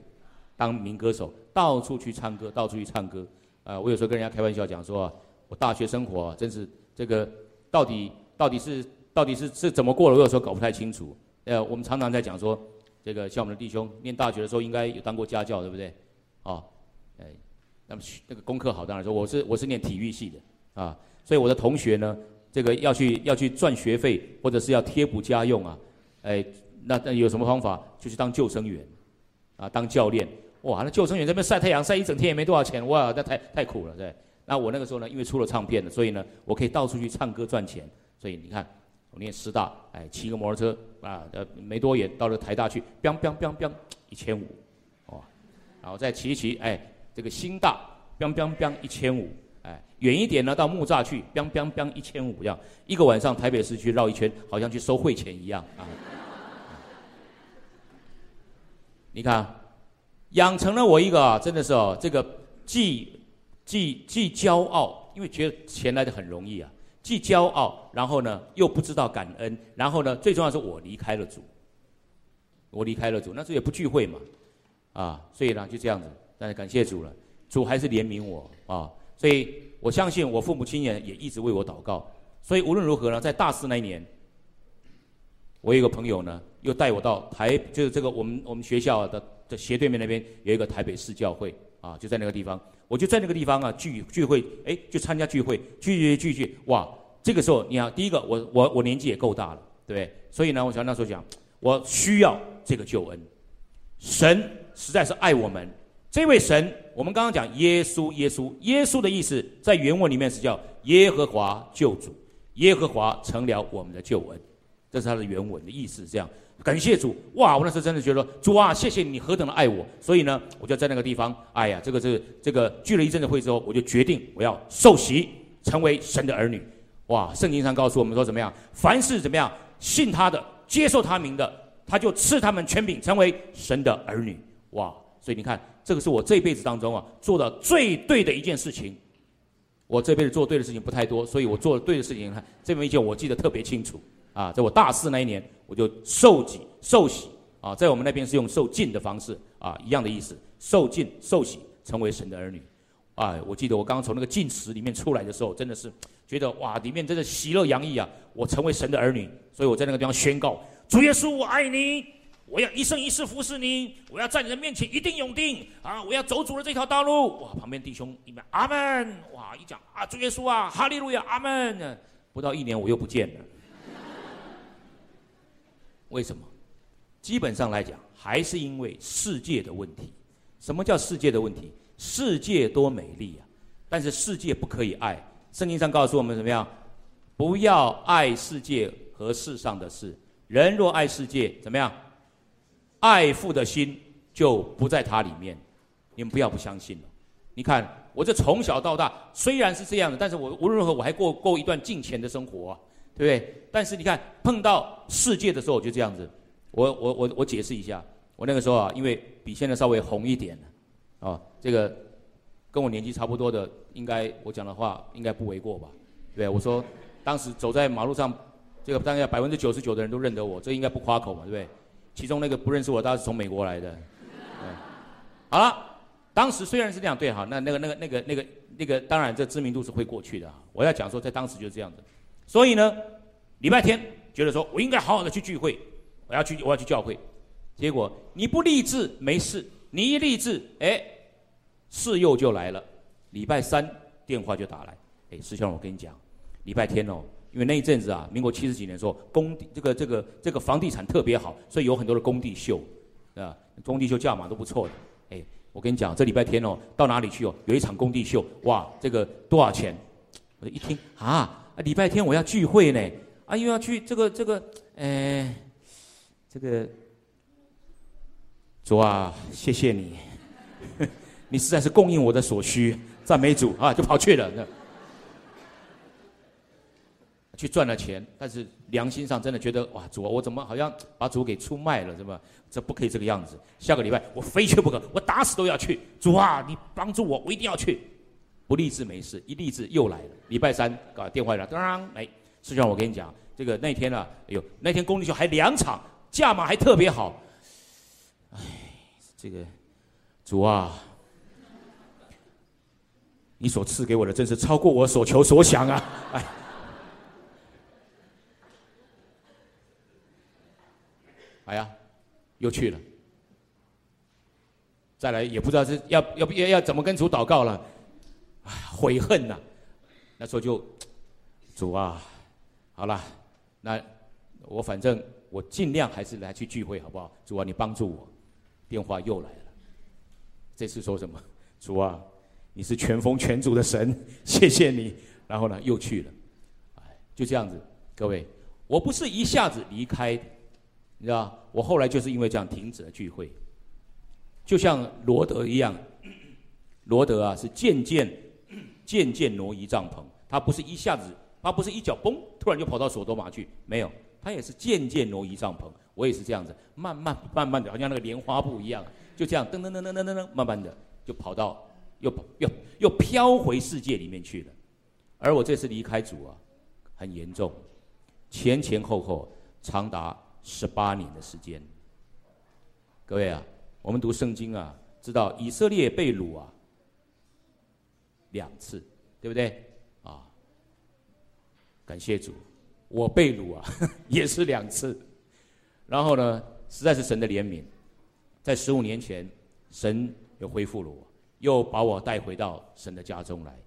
当民歌手，到处去唱歌，到处去唱歌。啊，我有时候跟人家开玩笑讲说啊，我大学生活真是这个到底到底是到底是是怎么过的，我有时候搞不太清楚。呃，我们常常在讲说，这个像我们的弟兄念大学的时候应该有当过家教，对不对？哦，哎，那么那个功课好，当然说我是我是念体育系的啊。所以我的同学呢，这个要去要去赚学费，或者是要贴补家用啊，哎，那那有什么方法？就去当救生员，啊，当教练。哇，那救生员这边晒太阳晒一整天也没多少钱，哇，那太太苦了，对。那我那个时候呢，因为出了唱片了，所以呢，我可以到处去唱歌赚钱。所以你看，我念师大，哎，骑个摩托车啊，呃，没多远到了台大去，biang biang biang biang，一千五，哇，然后再骑一骑，哎，这个新大，biang biang biang，一千五。哎远一点呢，到木栅去，biang biang biang，一千五样，一个晚上台北市区绕一圈，好像去收汇钱一样啊。你看，养成了我一个真的是哦，这个既既既骄傲，因为觉得钱来的很容易啊，既骄傲，然后呢又不知道感恩，然后呢最重要是我离开了主，我离开了主，那时候也不聚会嘛，啊，所以呢就这样子，但是感谢主了，主还是怜悯我啊，所以。我相信我父母亲也也一直为我祷告，所以无论如何呢，在大四那一年，我有一个朋友呢，又带我到台，就是这个我们我们学校的的斜对面那边有一个台北市教会啊，就在那个地方，我就在那个地方啊聚聚会，哎，就参加聚会，聚聚聚聚，哇！这个时候你看，第一个我我我年纪也够大了，对对？所以呢，我想那时候讲，我需要这个救恩。神实在是爱我们，这位神，我们刚刚讲耶稣，耶稣，耶稣的意思在原文里面是叫耶和华救主，耶和华成了我们的救恩，这是他的原文的意思。这样，感谢主，哇！我那时候真的觉得主啊，谢谢你何等的爱我。所以呢，我就在那个地方，哎呀，这个这个这个聚了一阵子会之后，我就决定我要受洗，成为神的儿女。哇！圣经上告诉我们说怎么样？凡是怎么样信他的、接受他名的。他就赐他们权柄，成为神的儿女。哇！所以你看，这个是我这辈子当中啊做的最对的一件事情。我这辈子做对的事情不太多，所以我做的对的事情，看这么一件我记得特别清楚。啊，在我大四那一年，我就受洗受洗啊，在我们那边是用受浸的方式啊，一样的意思，受浸受洗成为神的儿女。啊，我记得我刚刚从那个浸池里面出来的时候，真的是觉得哇，里面真的喜乐洋溢啊！我成为神的儿女，所以我在那个地方宣告。主耶稣，我爱你，我要一生一世服侍你，我要在你的面前一定永定啊！我要走主的这条道路。哇，旁边弟兄一边阿门，哇，一讲啊，主耶稣啊，哈利路亚，阿门。不到一年我又不见了，为什么？基本上来讲，还是因为世界的问题。什么叫世界的问题？世界多美丽啊，但是世界不可以爱。圣经上告诉我们怎么样？不要爱世界和世上的事。人若爱世界，怎么样？爱父的心就不在他里面。你们不要不相信了。你看，我这从小到大虽然是这样的，但是我无论如何我还过过一段敬虔的生活，对不对？但是你看，碰到世界的时候我就这样子。我我我我解释一下，我那个时候啊，因为比现在稍微红一点啊，这个跟我年纪差不多的，应该我讲的话应该不为过吧？对，我说当时走在马路上。这个大概百分之九十九的人都认得我，这应该不夸口嘛，对不对？其中那个不认识我，大概是从美国来的。好了，当时虽然是这样，对哈，那那个那个那个那个那个，当然这知名度是会过去的。我要讲说，在当时就是这样子。所以呢，礼拜天觉得说我应该好好的去聚会，我要去我要去教会。结果你不立志没事，你一立志，哎，事又就来了。礼拜三电话就打来，哎，师兄，我跟你讲，礼拜天哦。因为那一阵子啊，民国七十几年的时候，工地这个这个这个房地产特别好，所以有很多的工地秀，啊，工地秀价码都不错的。哎，我跟你讲，这礼拜天哦，到哪里去哦？有一场工地秀，哇，这个多少钱？我一听啊，礼拜天我要聚会呢，啊，又要去这个这个，哎，这个主啊，谢谢你，你实在是供应我的所需，赞美主啊，就跑去了。去赚了钱，但是良心上真的觉得哇，主啊，我怎么好像把主给出卖了，是吧？这不可以这个样子。下个礼拜我非去不可，我打死都要去。主啊，你帮助我，我一定要去。不立志没事，一立志又来了。礼拜三搞电话来了，当当哎，师兄，我跟你讲，这个那天呢，哎呦，那天公立秀还两场，价码还特别好。哎，这个主啊，你所赐给我的真是超过我所求所想啊！哎。哎呀，又去了。再来也不知道是要要不要要怎么跟主祷告了，悔恨呐。那时候就主啊，好了，那我反正我尽量还是来去聚会，好不好？主啊，你帮助我。电话又来了，这次说什么？主啊，你是全峰全主的神，谢谢你。然后呢，又去了。哎，就这样子，各位，我不是一下子离开。你知道，我后来就是因为这样停止了聚会，就像罗德一样，罗德啊是渐渐、渐渐挪移帐篷，他不是一下子，他不是一脚嘣，突然就跑到索多玛去，没有，他也是渐渐挪移帐篷。我也是这样子，慢慢、慢慢的，好像那个莲花布一样，就这样噔噔噔噔噔噔噔，慢慢的就跑到又又又飘回世界里面去了。而我这次离开主啊，很严重，前前后后长达。十八年的时间，各位啊，我们读圣经啊，知道以色列被掳啊两次，对不对？啊，感谢主，我被掳啊 也是两次。然后呢，实在是神的怜悯，在十五年前，神又恢复了我，又把我带回到神的家中来。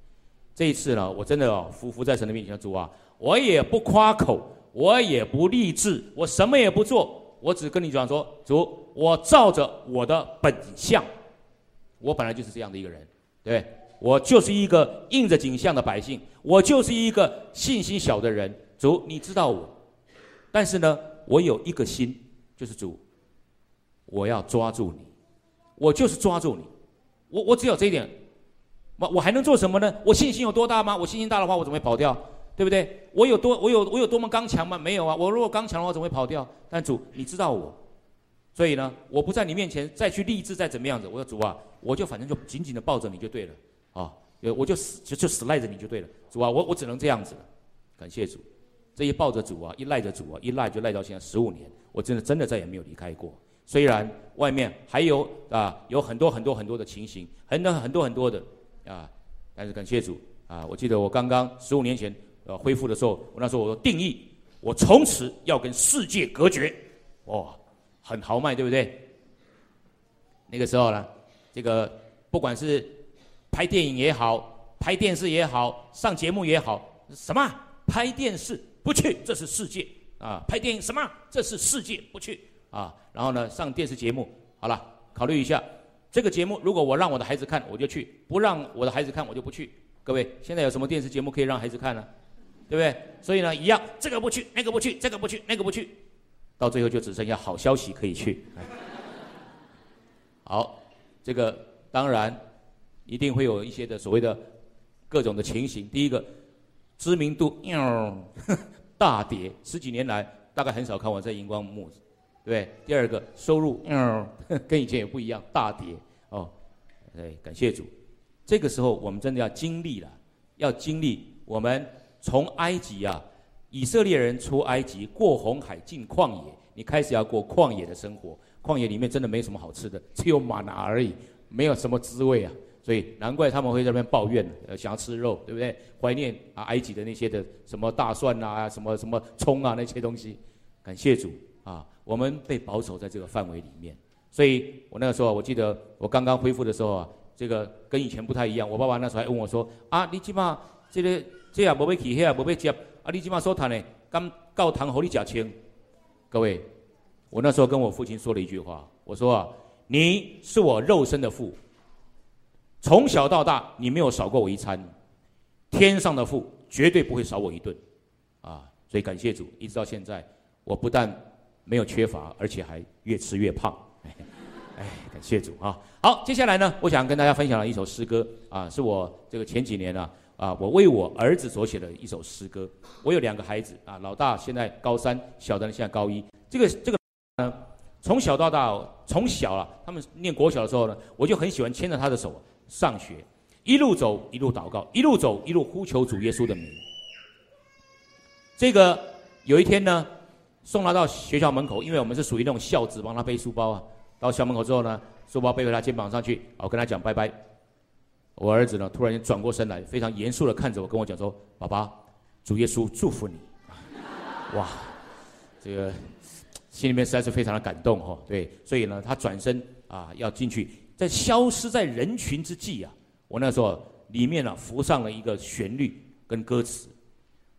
这一次呢，我真的哦，服服在神的面前，主啊，我也不夸口。我也不励志，我什么也不做，我只跟你讲说，主，我照着我的本相，我本来就是这样的一个人，对我就是一个应着景象的百姓，我就是一个信心小的人。主，你知道我，但是呢，我有一个心，就是主，我要抓住你，我就是抓住你，我我只有这一点，我我还能做什么呢？我信心有多大吗？我信心大的话，我怎么会跑掉？对不对？我有多我有我有多么刚强吗？没有啊！我如果刚强的话，怎么会跑掉？但主，你知道我，所以呢，我不在你面前再去立志再怎么样子。我说主啊，我就反正就紧紧的抱着你就对了啊，我就死就就死赖着你就对了。主啊，我我只能这样子了。感谢主，这一抱着主啊，一赖着主啊，一赖就赖到现在十五年，我真的真的再也没有离开过。虽然外面还有啊有很多很多很多的情形，很多很多很多的啊，但是感谢主啊，我记得我刚刚十五年前。呃，恢复的时候，我那时候我说定义，我从此要跟世界隔绝，哇，很豪迈，对不对？那个时候呢，这个不管是拍电影也好，拍电视也好，上节目也好，什么拍电视不去，这是世界啊；拍电影什么，这是世界不去啊。然后呢，上电视节目，好了，考虑一下，这个节目如果我让我的孩子看，我就去；不让我的孩子看，我就不去。各位，现在有什么电视节目可以让孩子看呢？对不对？所以呢，一样，这个不去，那个不去，这个不去，那个不去，到最后就只剩下好消息可以去。好，这个当然一定会有一些的所谓的各种的情形。第一个，知名度 大跌，十几年来大概很少看我在荧光幕，对不对第二个，收入 跟以前也不一样，大跌哦。对，感谢主。这个时候我们真的要经历了，要经历我们。从埃及啊，以色列人出埃及，过红海进旷野，你开始要过旷野的生活。旷野里面真的没什么好吃的，只有玛拿而已，没有什么滋味啊。所以难怪他们会在那边抱怨，呃，想要吃肉，对不对？怀念啊，埃及的那些的什么大蒜啊，什么什么葱啊那些东西。感谢主啊，我们被保守在这个范围里面。所以我那个时候，我记得我刚刚恢复的时候啊，这个跟以前不太一样。我爸爸那时候还问我说：“啊，你起码这个。”这也无要去，遐也无要接，啊！你即马所谈的，敢教堂和你假清？各位，我那时候跟我父亲说了一句话，我说啊，你是我肉身的父，从小到大你没有少过我一餐，天上的父绝对不会少我一顿，啊！所以感谢主，一直到现在，我不但没有缺乏，而且还越吃越胖，哎，感谢主啊！好，接下来呢，我想跟大家分享了一首诗歌，啊，是我这个前几年啊。啊，我为我儿子所写的一首诗歌。我有两个孩子啊，老大现在高三，小的呢现在高一。这个这个呢，从小到大，从小啊，他们念国小的时候呢，我就很喜欢牵着他的手上学，一路走一路祷告，一路走一路呼求主耶稣的名。这个有一天呢，送他到学校门口，因为我们是属于那种孝子，帮他背书包啊。到校门口之后呢，书包背回他肩膀上去，我跟他讲拜拜。我儿子呢，突然间转过身来，非常严肃的看着我，跟我讲说：“爸爸，主耶稣祝福你。”哇，这个心里面实在是非常的感动哈。对，所以呢，他转身啊要进去，在消失在人群之际啊，我那时候里面呢浮上了一个旋律跟歌词，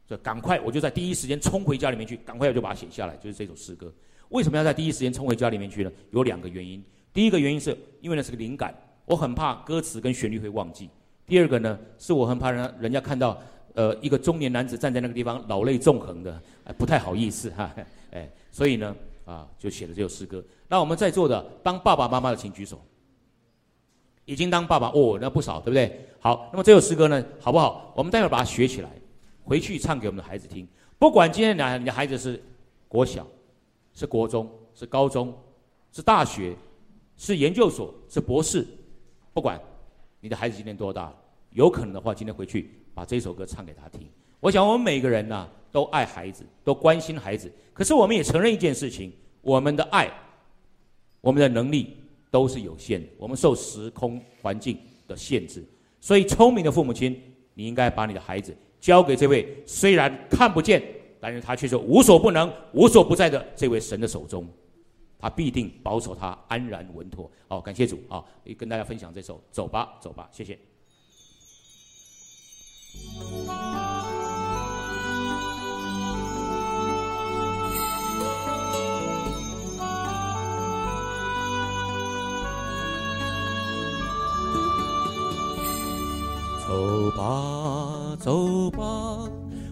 所以赶快我就在第一时间冲回家里面去，赶快我就把它写下来，就是这首诗歌。为什么要在第一时间冲回家里面去呢？有两个原因。第一个原因是因为那是个灵感。我很怕歌词跟旋律会忘记。第二个呢，是我很怕人人家看到，呃，一个中年男子站在那个地方，老泪纵横的，不太好意思哈。哎，所以呢，啊，就写了这首诗歌。那我们在座的当爸爸妈妈的，请举手。已经当爸爸哦，那不少，对不对？好，那么这首诗歌呢，好不好？我们待会儿把它学起来，回去唱给我们的孩子听。不管今天哪，你的孩子是国小，是国中，是高中，是大学，是研究所，是博士。不管你的孩子今年多大，有可能的话，今天回去把这首歌唱给他听。我想我们每个人呢，都爱孩子，都关心孩子。可是我们也承认一件事情：我们的爱，我们的能力都是有限的。我们受时空环境的限制。所以，聪明的父母亲，你应该把你的孩子交给这位虽然看不见，但是他却是无所不能、无所不在的这位神的手中。他必定保守他安然稳妥。哦，感谢主啊！跟大家分享这首《走吧，走吧》，谢谢。走吧，走吧，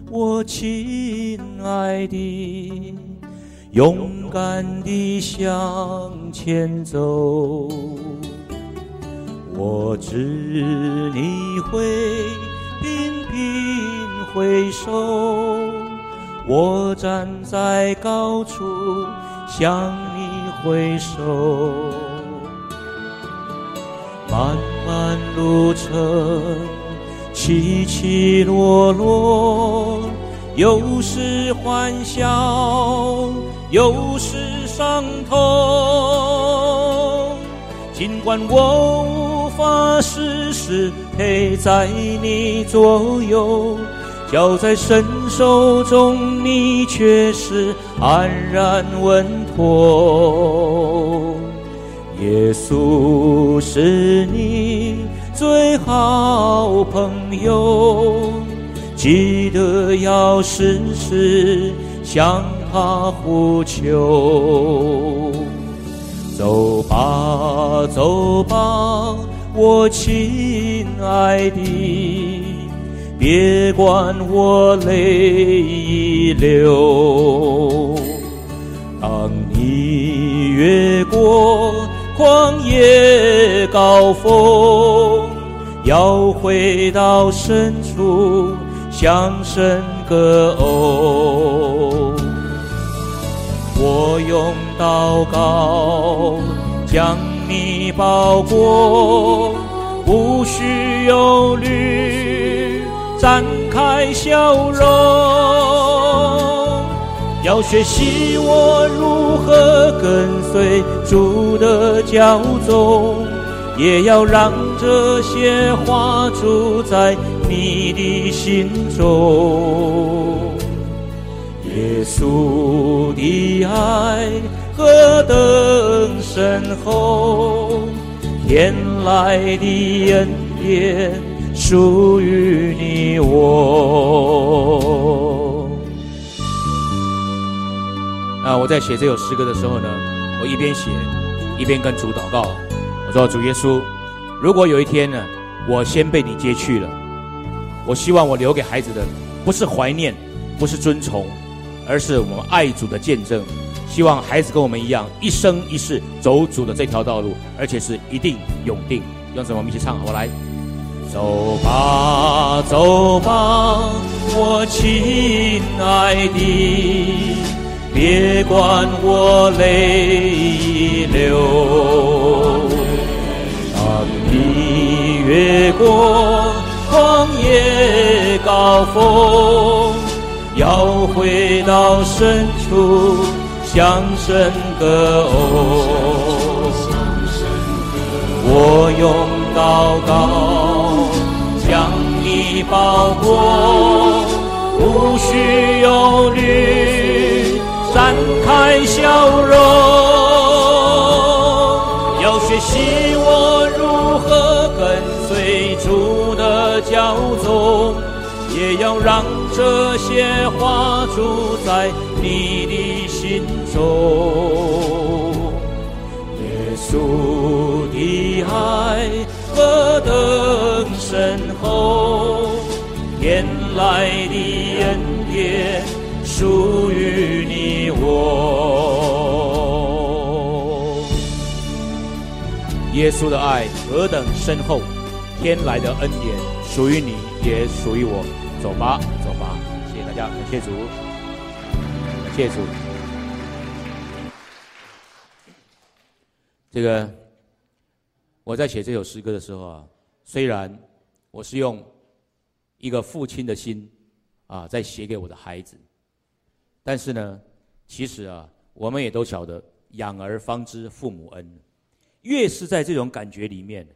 我亲爱的。勇敢地向前走。我知你会频频回首，我站在高处向你挥手。漫漫路程，起起落落，有时欢笑，有时伤痛。尽管我无法时时陪在你左右，交在伸手中，你却是安然稳妥。耶稣是你最好朋友，记得要时时向他呼求。走吧，走吧，我亲爱的，别管我泪已流。当你越过旷野高峰，要回到深处，向神歌哦。我用祷告将你包裹，无需忧虑，展开笑容。要学习我如何跟随主的教宗，也要让这些花住在你的心中。耶稣的爱何等深厚，天来的恩典属于你我。啊，我在写这首诗歌的时候呢，我一边写一边跟主祷告，我说：“主耶稣，如果有一天呢，我先被你接去了，我希望我留给孩子的不是怀念，不是尊崇。”而是我们爱主的见证，希望孩子跟我们一样，一生一世走主的这条道路，而且是一定永定。用什么？我们一起唱，好来。走吧，走吧，我亲爱的，别管我泪流。当你越过旷野高峰。要回到深处，向神歌哦。我用祷告将你包裹，无需忧虑，展开笑容。要学习我要走，也要让。这些话住在你的心中，耶稣的爱何等深厚，天来的恩典属于你我。耶稣的爱何等深厚，天来的恩典属于你，也属于我。走吧。走吧，谢谢大家感谢主，感谢主。这个我在写这首诗歌的时候啊，虽然我是用一个父亲的心啊在写给我的孩子，但是呢，其实啊，我们也都晓得养儿方知父母恩。越是在这种感觉里面，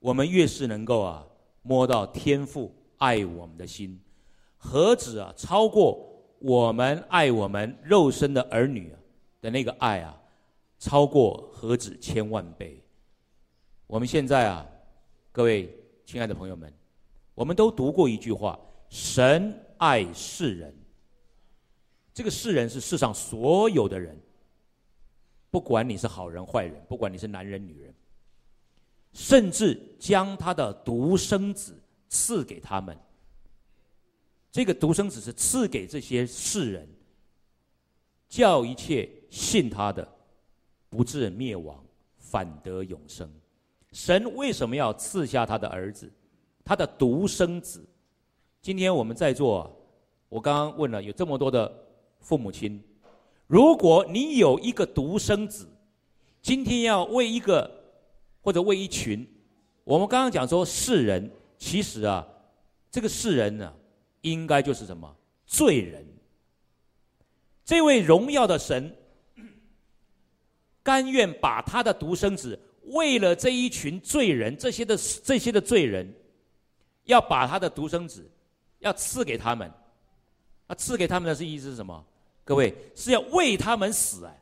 我们越是能够啊摸到天父爱我们的心。何止啊，超过我们爱我们肉身的儿女的那个爱啊，超过何止千万倍。我们现在啊，各位亲爱的朋友们，我们都读过一句话：神爱世人。这个世人是世上所有的人，不管你是好人坏人，不管你是男人女人，甚至将他的独生子赐给他们。这个独生子是赐给这些世人，叫一切信他的，不至灭亡，反得永生。神为什么要赐下他的儿子，他的独生子？今天我们在座，我刚刚问了，有这么多的父母亲，如果你有一个独生子，今天要为一个或者为一群，我们刚刚讲说世人，其实啊，这个世人呢。应该就是什么罪人？这位荣耀的神，甘愿把他的独生子，为了这一群罪人，这些的这些的罪人，要把他的独生子，要赐给他们。啊赐给他们的是意思是什么？各位是要为他们死啊！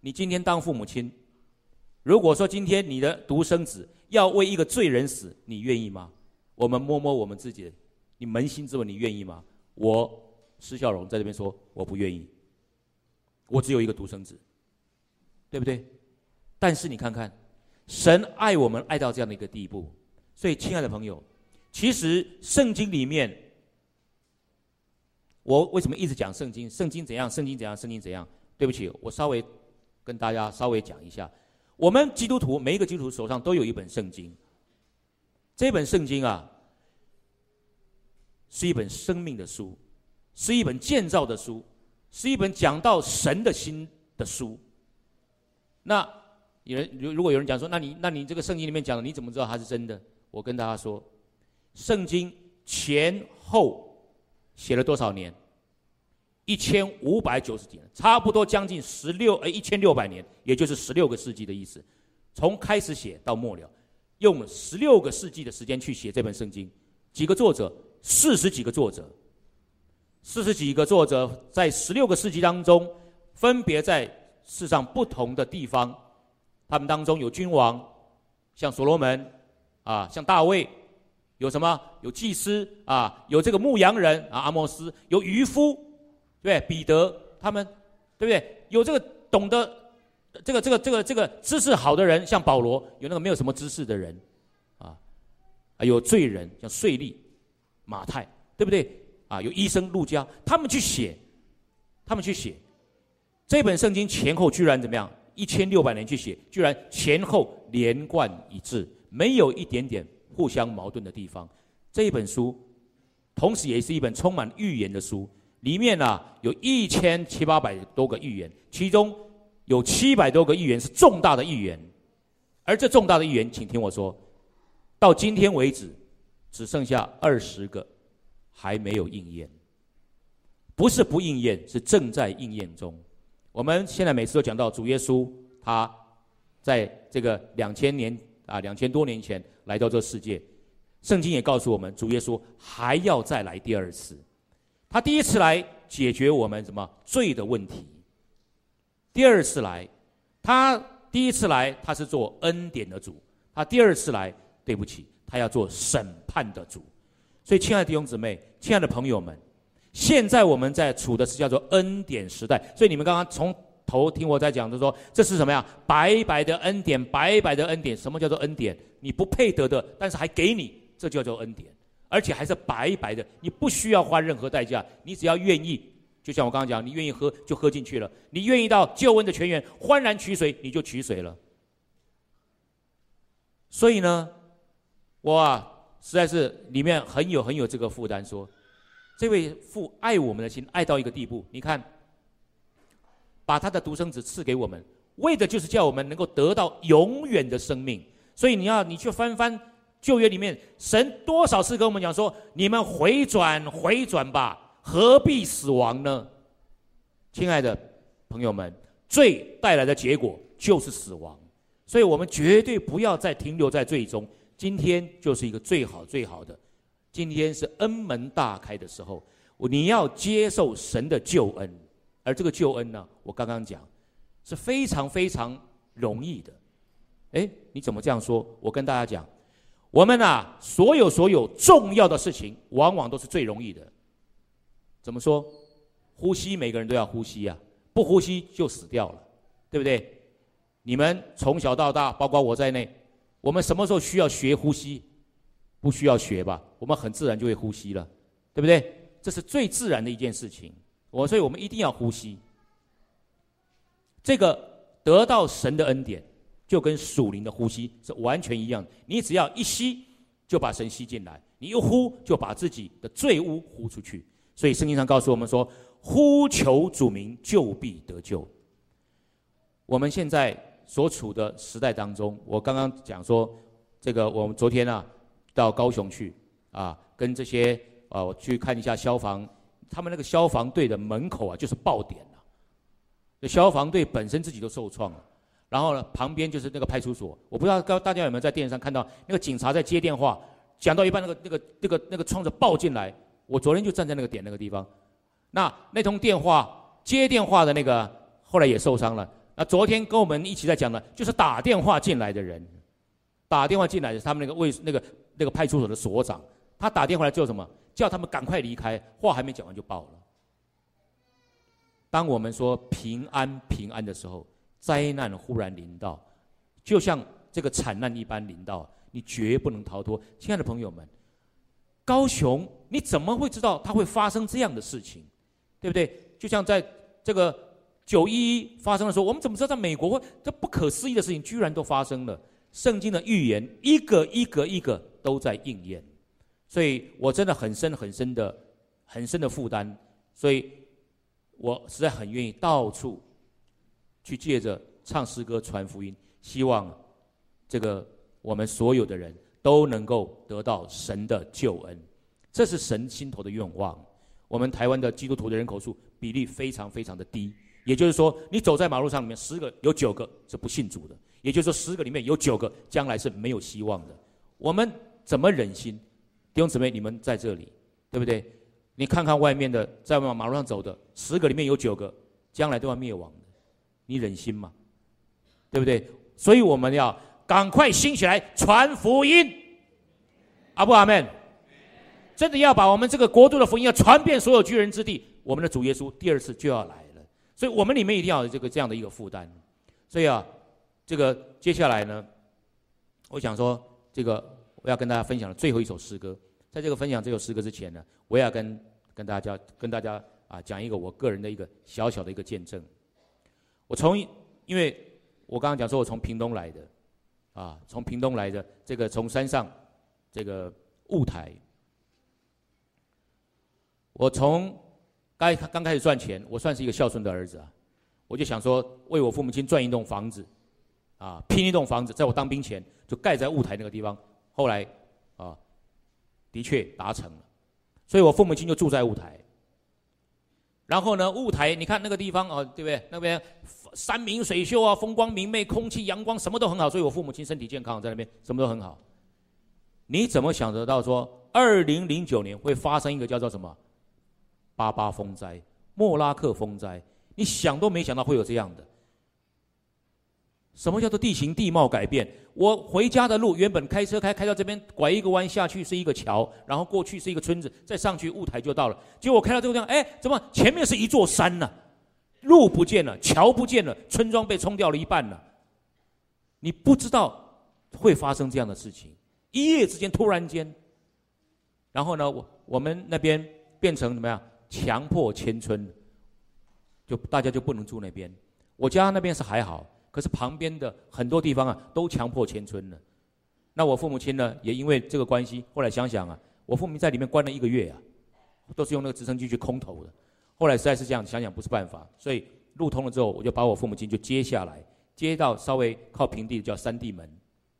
你今天当父母亲，如果说今天你的独生子要为一个罪人死，你愿意吗？我们摸摸我们自己。你扪心自问，你愿意吗？我施孝荣在这边说，我不愿意。我只有一个独生子，对不对？但是你看看，神爱我们爱到这样的一个地步，所以亲爱的朋友，其实圣经里面，我为什么一直讲圣经？圣经怎样？圣经怎样？圣经怎样？对不起，我稍微跟大家稍微讲一下，我们基督徒每一个基督徒手上都有一本圣经，这本圣经啊。是一本生命的书，是一本建造的书，是一本讲到神的心的书。那有人如如果有人讲说，那你那你这个圣经里面讲的，你怎么知道它是真的？我跟大家说，圣经前后写了多少年？一千五百九十几年，差不多将近十六呃一千六百年，也就是十六个世纪的意思。从开始写到末了，用十六个世纪的时间去写这本圣经，几个作者？四十几个作者，四十几个作者在十六个世纪当中，分别在世上不同的地方。他们当中有君王，像所罗门，啊，像大卫，有什么？有祭司啊，有这个牧羊人啊，阿莫斯，有渔夫，对彼得他们，对不对？有这个懂得这个这个这个这个知识好的人，像保罗；有那个没有什么知识的人，啊，有罪人，像税吏。马太对不对啊？有医生路加，他们去写，他们去写这本圣经前后居然怎么样？一千六百年去写，居然前后连贯一致，没有一点点互相矛盾的地方。这一本书，同时也是一本充满预言的书，里面呢有一千七八百多个预言，其中有七百多个预言是重大的预言，而这重大的预言，请听我说，到今天为止。只剩下二十个还没有应验，不是不应验，是正在应验中。我们现在每次都讲到主耶稣，他在这个两千年啊两千多年前来到这世界，圣经也告诉我们，主耶稣还要再来第二次。他第一次来解决我们什么罪的问题，第二次来，他第一次来他是做恩典的主，他第二次来，对不起。他要做审判的主，所以亲爱的弟兄姊妹、亲爱的朋友们，现在我们在处的是叫做恩典时代。所以你们刚刚从头听我在讲，就说这是什么呀？白白的恩典，白白的恩典。什么叫做恩典？你不配得的，但是还给你，这叫做恩典，而且还是白白的，你不需要花任何代价，你只要愿意。就像我刚刚讲，你愿意喝就喝进去了，你愿意到救恩的泉源欢然取水，你就取水了。所以呢？我啊，实在是里面很有很有这个负担，说这位父爱我们的心爱到一个地步，你看，把他的独生子赐给我们，为的就是叫我们能够得到永远的生命。所以你要你去翻翻旧约里面，神多少次跟我们讲说：你们回转回转吧，何必死亡呢？亲爱的朋友们，罪带来的结果就是死亡，所以我们绝对不要再停留在最终。今天就是一个最好最好的，今天是恩门大开的时候，你要接受神的救恩，而这个救恩呢，我刚刚讲是非常非常容易的。哎，你怎么这样说？我跟大家讲，我们啊，所有所有重要的事情，往往都是最容易的。怎么说？呼吸，每个人都要呼吸啊，不呼吸就死掉了，对不对？你们从小到大，包括我在内。我们什么时候需要学呼吸？不需要学吧？我们很自然就会呼吸了，对不对？这是最自然的一件事情。我所以我们一定要呼吸。这个得到神的恩典，就跟属灵的呼吸是完全一样。你只要一吸，就把神吸进来；你一呼，就把自己的罪污呼出去。所以圣经上告诉我们说：“呼求主名，就必得救。”我们现在所处的时代当中，我刚刚讲说，这个我们昨天啊到高雄去啊，跟这些啊我去看一下消防，他们那个消防队的门口啊就是爆点了，这消防队本身自己都受创了，然后呢旁边就是那个派出所，我不知道大大家有没有在电视上看到那个警察在接电话，讲到一半那个那个那个那个窗子爆进来，我昨天就站在那个点那个地方，那那通电话接电话的那个后来也受伤了。那昨天跟我们一起在讲的，就是打电话进来的人，打电话进来的是他们那个卫那个那个派出所的所长，他打电话来做什么？叫他们赶快离开，话还没讲完就爆了。当我们说平安平安的时候，灾难忽然临到，就像这个惨难一般临到，你绝不能逃脱。亲爱的朋友们，高雄你怎么会知道它会发生这样的事情？对不对？就像在这个。九一一发生的时候，我们怎么知道在美国这不可思议的事情居然都发生了？圣经的预言一个一个一个都在应验，所以我真的很深很深的很深的负担，所以我实在很愿意到处去借着唱诗歌传福音，希望这个我们所有的人都能够得到神的救恩，这是神心头的愿望。我们台湾的基督徒的人口数比例非常非常的低。也就是说，你走在马路上，里面十个有九个是不信主的。也就是说，十个里面有九个将来是没有希望的。我们怎么忍心？弟兄姊妹，你们在这里，对不对？你看看外面的，在马马路上走的，十个里面有九个将来都要灭亡，你忍心吗？对不对？所以我们要赶快兴起来传福音。阿不阿门？真的要把我们这个国度的福音要传遍所有居人之地。我们的主耶稣第二次就要来了。所以我们里面一定要有这个这样的一个负担，所以啊，这个接下来呢，我想说，这个我要跟大家分享的最后一首诗歌，在这个分享这首诗歌之前呢，我也要跟跟大家跟大家啊讲一个我个人的一个小小的一个见证。我从因为我刚刚讲说我从屏东来的，啊，从屏东来的这个从山上这个雾台，我从。刚刚开始赚钱，我算是一个孝顺的儿子啊，我就想说为我父母亲赚一栋房子，啊，拼一栋房子，在我当兵前就盖在雾台那个地方。后来啊，的确达成了，所以我父母亲就住在雾台。然后呢，雾台你看那个地方啊，对不对？那边山明水秀啊，风光明媚，空气阳光，什么都很好，所以我父母亲身体健康，在那边什么都很好。你怎么想得到说二零零九年会发生一个叫做什么？巴巴风灾，莫拉克风灾，你想都没想到会有这样的。什么叫做地形地貌改变？我回家的路原本开车开开到这边，拐一个弯下去是一个桥，然后过去是一个村子，再上去雾台就到了。结果开到这个地方，哎，怎么前面是一座山呢？路不见了，桥不见了，村庄被冲掉了一半了。你不知道会发生这样的事情，一夜之间突然间，然后呢，我我们那边变成怎么样？强迫迁村，就大家就不能住那边。我家那边是还好，可是旁边的很多地方啊，都强迫迁村了。那我父母亲呢，也因为这个关系，后来想想啊，我父母在里面关了一个月啊，都是用那个直升机去空投的。后来实在是这样想想不是办法，所以路通了之后，我就把我父母亲就接下来，接到稍微靠平地叫三地门，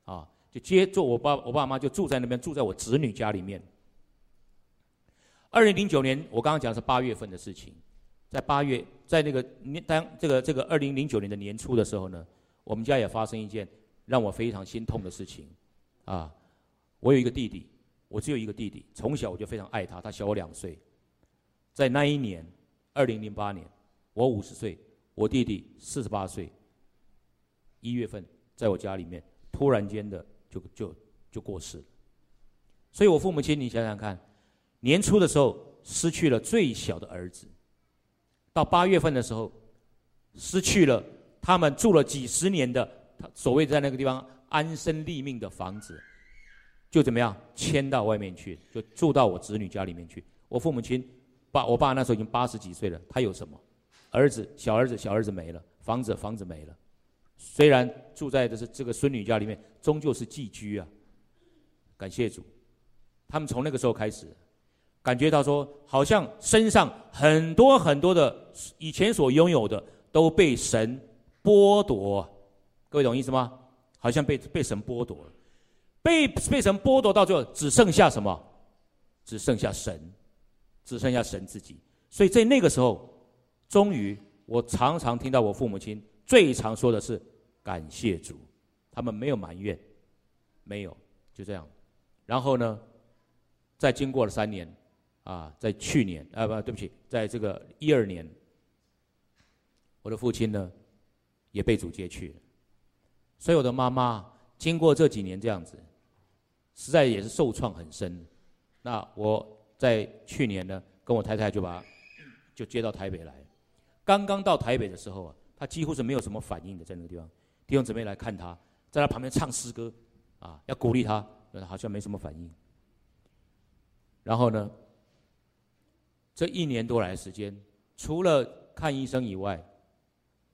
啊，就接住我爸我爸妈就住在那边，住在我侄女家里面。二零零九年，我刚刚讲的是八月份的事情，在八月，在那个年当这个这个二零零九年的年初的时候呢，我们家也发生一件让我非常心痛的事情，啊，我有一个弟弟，我只有一个弟弟，从小我就非常爱他，他小我两岁，在那一年，二零零八年，我五十岁，我弟弟四十八岁，一月份在我家里面突然间的就就就过世了，所以我父母亲，你想想看。年初的时候失去了最小的儿子，到八月份的时候，失去了他们住了几十年的他所谓在那个地方安身立命的房子，就怎么样迁到外面去，就住到我子女家里面去。我父母亲，爸我爸那时候已经八十几岁了，他有什么？儿子小儿子小儿子没了，房子房子没了。虽然住在的是这个孙女家里面，终究是寄居啊。感谢主，他们从那个时候开始，感觉到说，好像身上很多很多的以前所拥有的都被神剥夺。各位懂意思吗？好像被被神剥夺了，被被神剥夺到最后，只剩下什么？只剩下神，只剩下神自己。所以在那个时候，终于，我常常听到我父母亲最常说的是感谢主，他们没有埋怨，没有，就这样。然后呢，再经过了三年，啊，在去年啊不对不起，在这个一二年，我的父亲呢也被主接去了。所以我的妈妈经过这几年这样子，实在也是受创很深。那我在去年呢，跟我太太就把就接到台北来。刚刚到台北的时候啊，她几乎是没有什么反应的，在那个地方，弟兄姊妹来看她，在她旁边唱诗歌，啊，要鼓励她，好像没什么反应。然后呢，这一年多来的时间，除了看医生以外，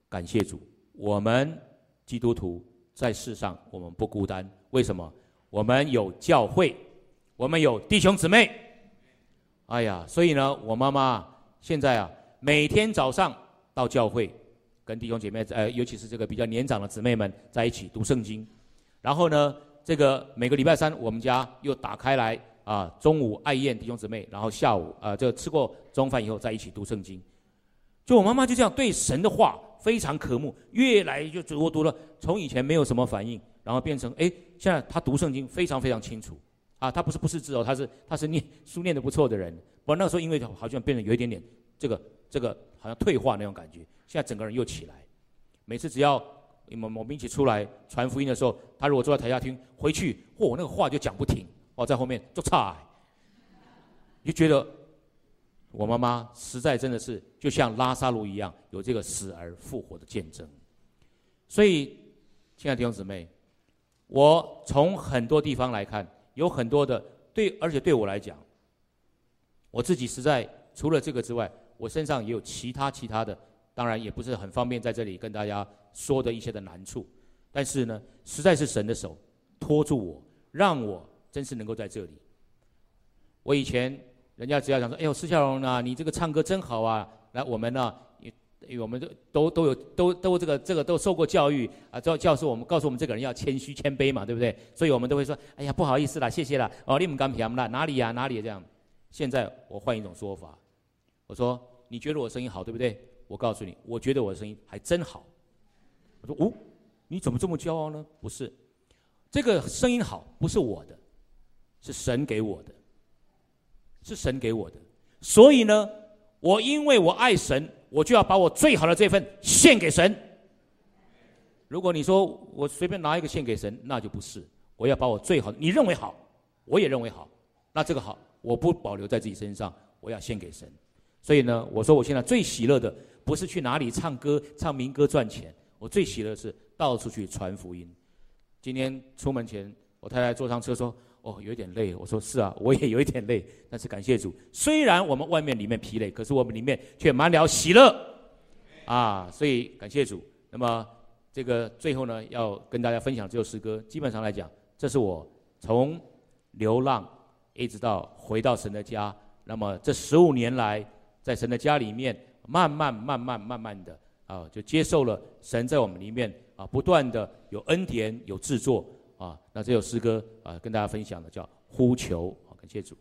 感谢主，我们基督徒。在世上，我们不孤单。为什么？我们有教会，我们有弟兄姊妹。哎呀，所以呢，我妈妈现在啊，每天早上到教会，跟弟兄姐妹，呃，尤其是这个比较年长的姊妹们在一起读圣经。然后呢，这个每个礼拜三，我们家又打开来啊，中午爱宴弟兄姊妹，然后下午啊，就吃过中饭以后，在一起读圣经。就我妈妈就这样对神的话。非常渴慕，越来就我读了，从以前没有什么反应，然后变成哎，现在他读圣经非常非常清楚，啊，他不是不识字哦，他是他是念书念的不错的人。不过那时候因为好像变得有一点点这个这个好像退化那种感觉，现在整个人又起来。每次只要我们我们一起出来传福音的时候，他如果坐在台下听，回去嚯那个话就讲不停，哦在后面就差，就觉得。我妈妈实在真的是就像拉萨路一样，有这个死而复活的见证。所以，亲爱的弟兄姊妹，我从很多地方来看，有很多的对，而且对我来讲，我自己实在除了这个之外，我身上也有其他其他的，当然也不是很方便在这里跟大家说的一些的难处。但是呢，实在是神的手托住我，让我真是能够在这里。我以前。人家只要讲说：“哎呦，施孝荣啊，你这个唱歌真好啊！”来，我们呢，我们都都都有都都这个这个都受过教育啊，教教授我们告诉我们这个人要谦虚谦卑嘛，对不对？所以我们都会说：“哎呀，不好意思啦，谢谢啦。”哦，你们刚平啦，哪里呀？哪里这样？现在我换一种说法，我说：“你觉得我声音好，对不对？”我告诉你，我觉得我声音还真好。我说：“哦，你怎么这么骄傲呢？”不是，这个声音好不是我的，是神给我的。是神给我的，所以呢，我因为我爱神，我就要把我最好的这份献给神。如果你说我随便拿一个献给神，那就不是。我要把我最好，你认为好，我也认为好，那这个好，我不保留在自己身上，我要献给神。所以呢，我说我现在最喜乐的，不是去哪里唱歌、唱民歌赚钱，我最喜乐的是到处去传福音。今天出门前，我太太坐上车说。哦，有点累。我说是啊，我也有一点累。但是感谢主，虽然我们外面里面疲累，可是我们里面却满了喜乐啊！所以感谢主。那么这个最后呢，要跟大家分享这首诗歌。基本上来讲，这是我从流浪一直到回到神的家。那么这十五年来，在神的家里面，慢慢慢慢慢慢的啊，就接受了神在我们里面啊，不断的有恩典，有制作。啊，那这首诗歌啊，跟大家分享的叫《呼求》，好，感谢主。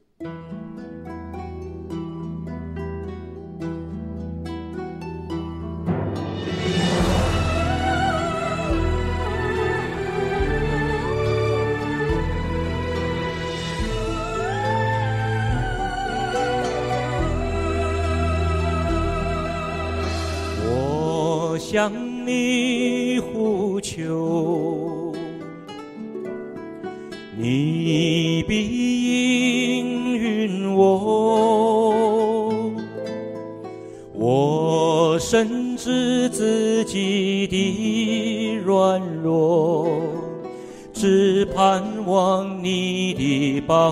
我向你呼求。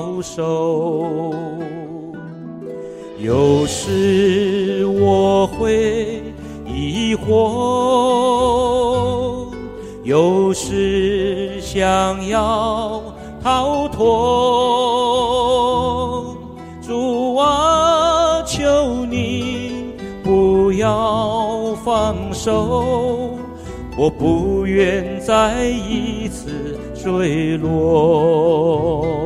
保守。有时我会疑惑，有时想要逃脱。主啊，求你不要放手，我不愿再一次坠落。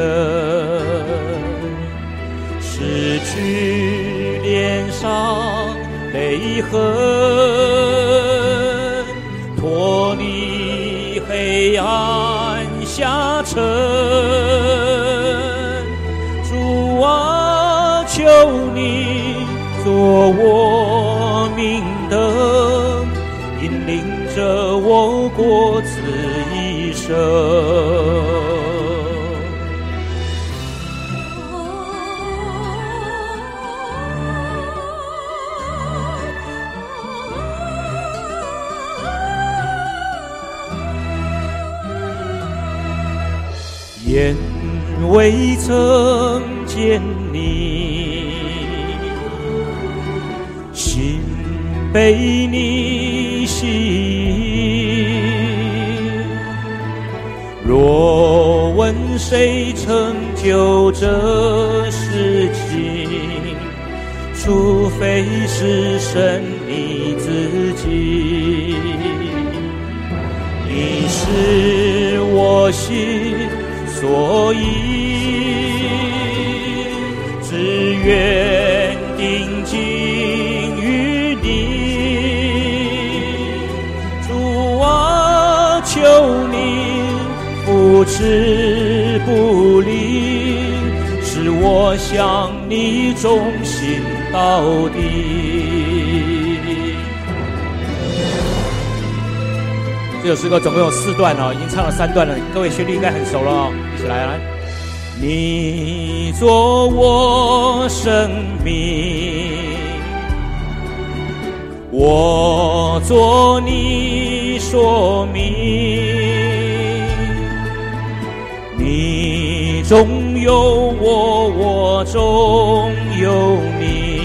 人，失去脸上。泪痕，脱离黑暗下沉。主啊，求你做我明灯，引领着我过此一生。未曾见你，心被你吸引。若问谁成就这事情，除非是神你自己。你是我心。所以，愿定睛于你，主啊，求你不持不离，使我向你忠心到底。这首诗歌总共有四段哦，已经唱了三段了，各位旋律应该很熟了，一起来来。你做我生命，我做你说明，你中有我，我中有你，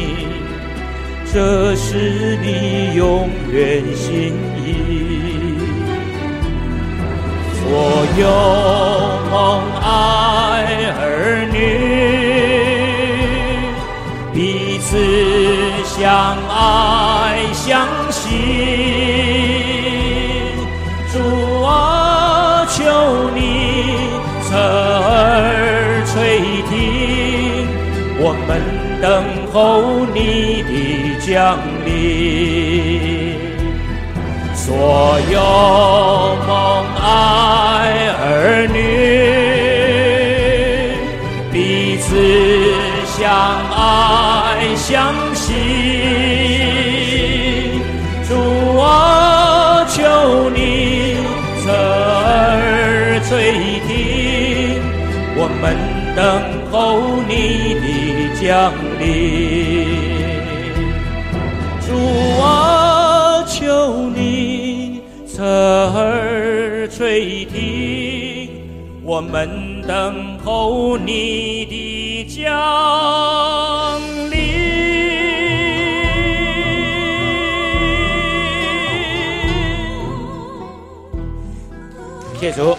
这是你永远心意。我有梦爱女，彼此相爱相惜。主啊，求你侧耳垂听，我们等候你的降临。所有梦爱儿女，此相爱相惜。主啊，求你侧耳垂听，我们等候你的降临。主啊，求你。侧耳垂听，我们等候你。谢主。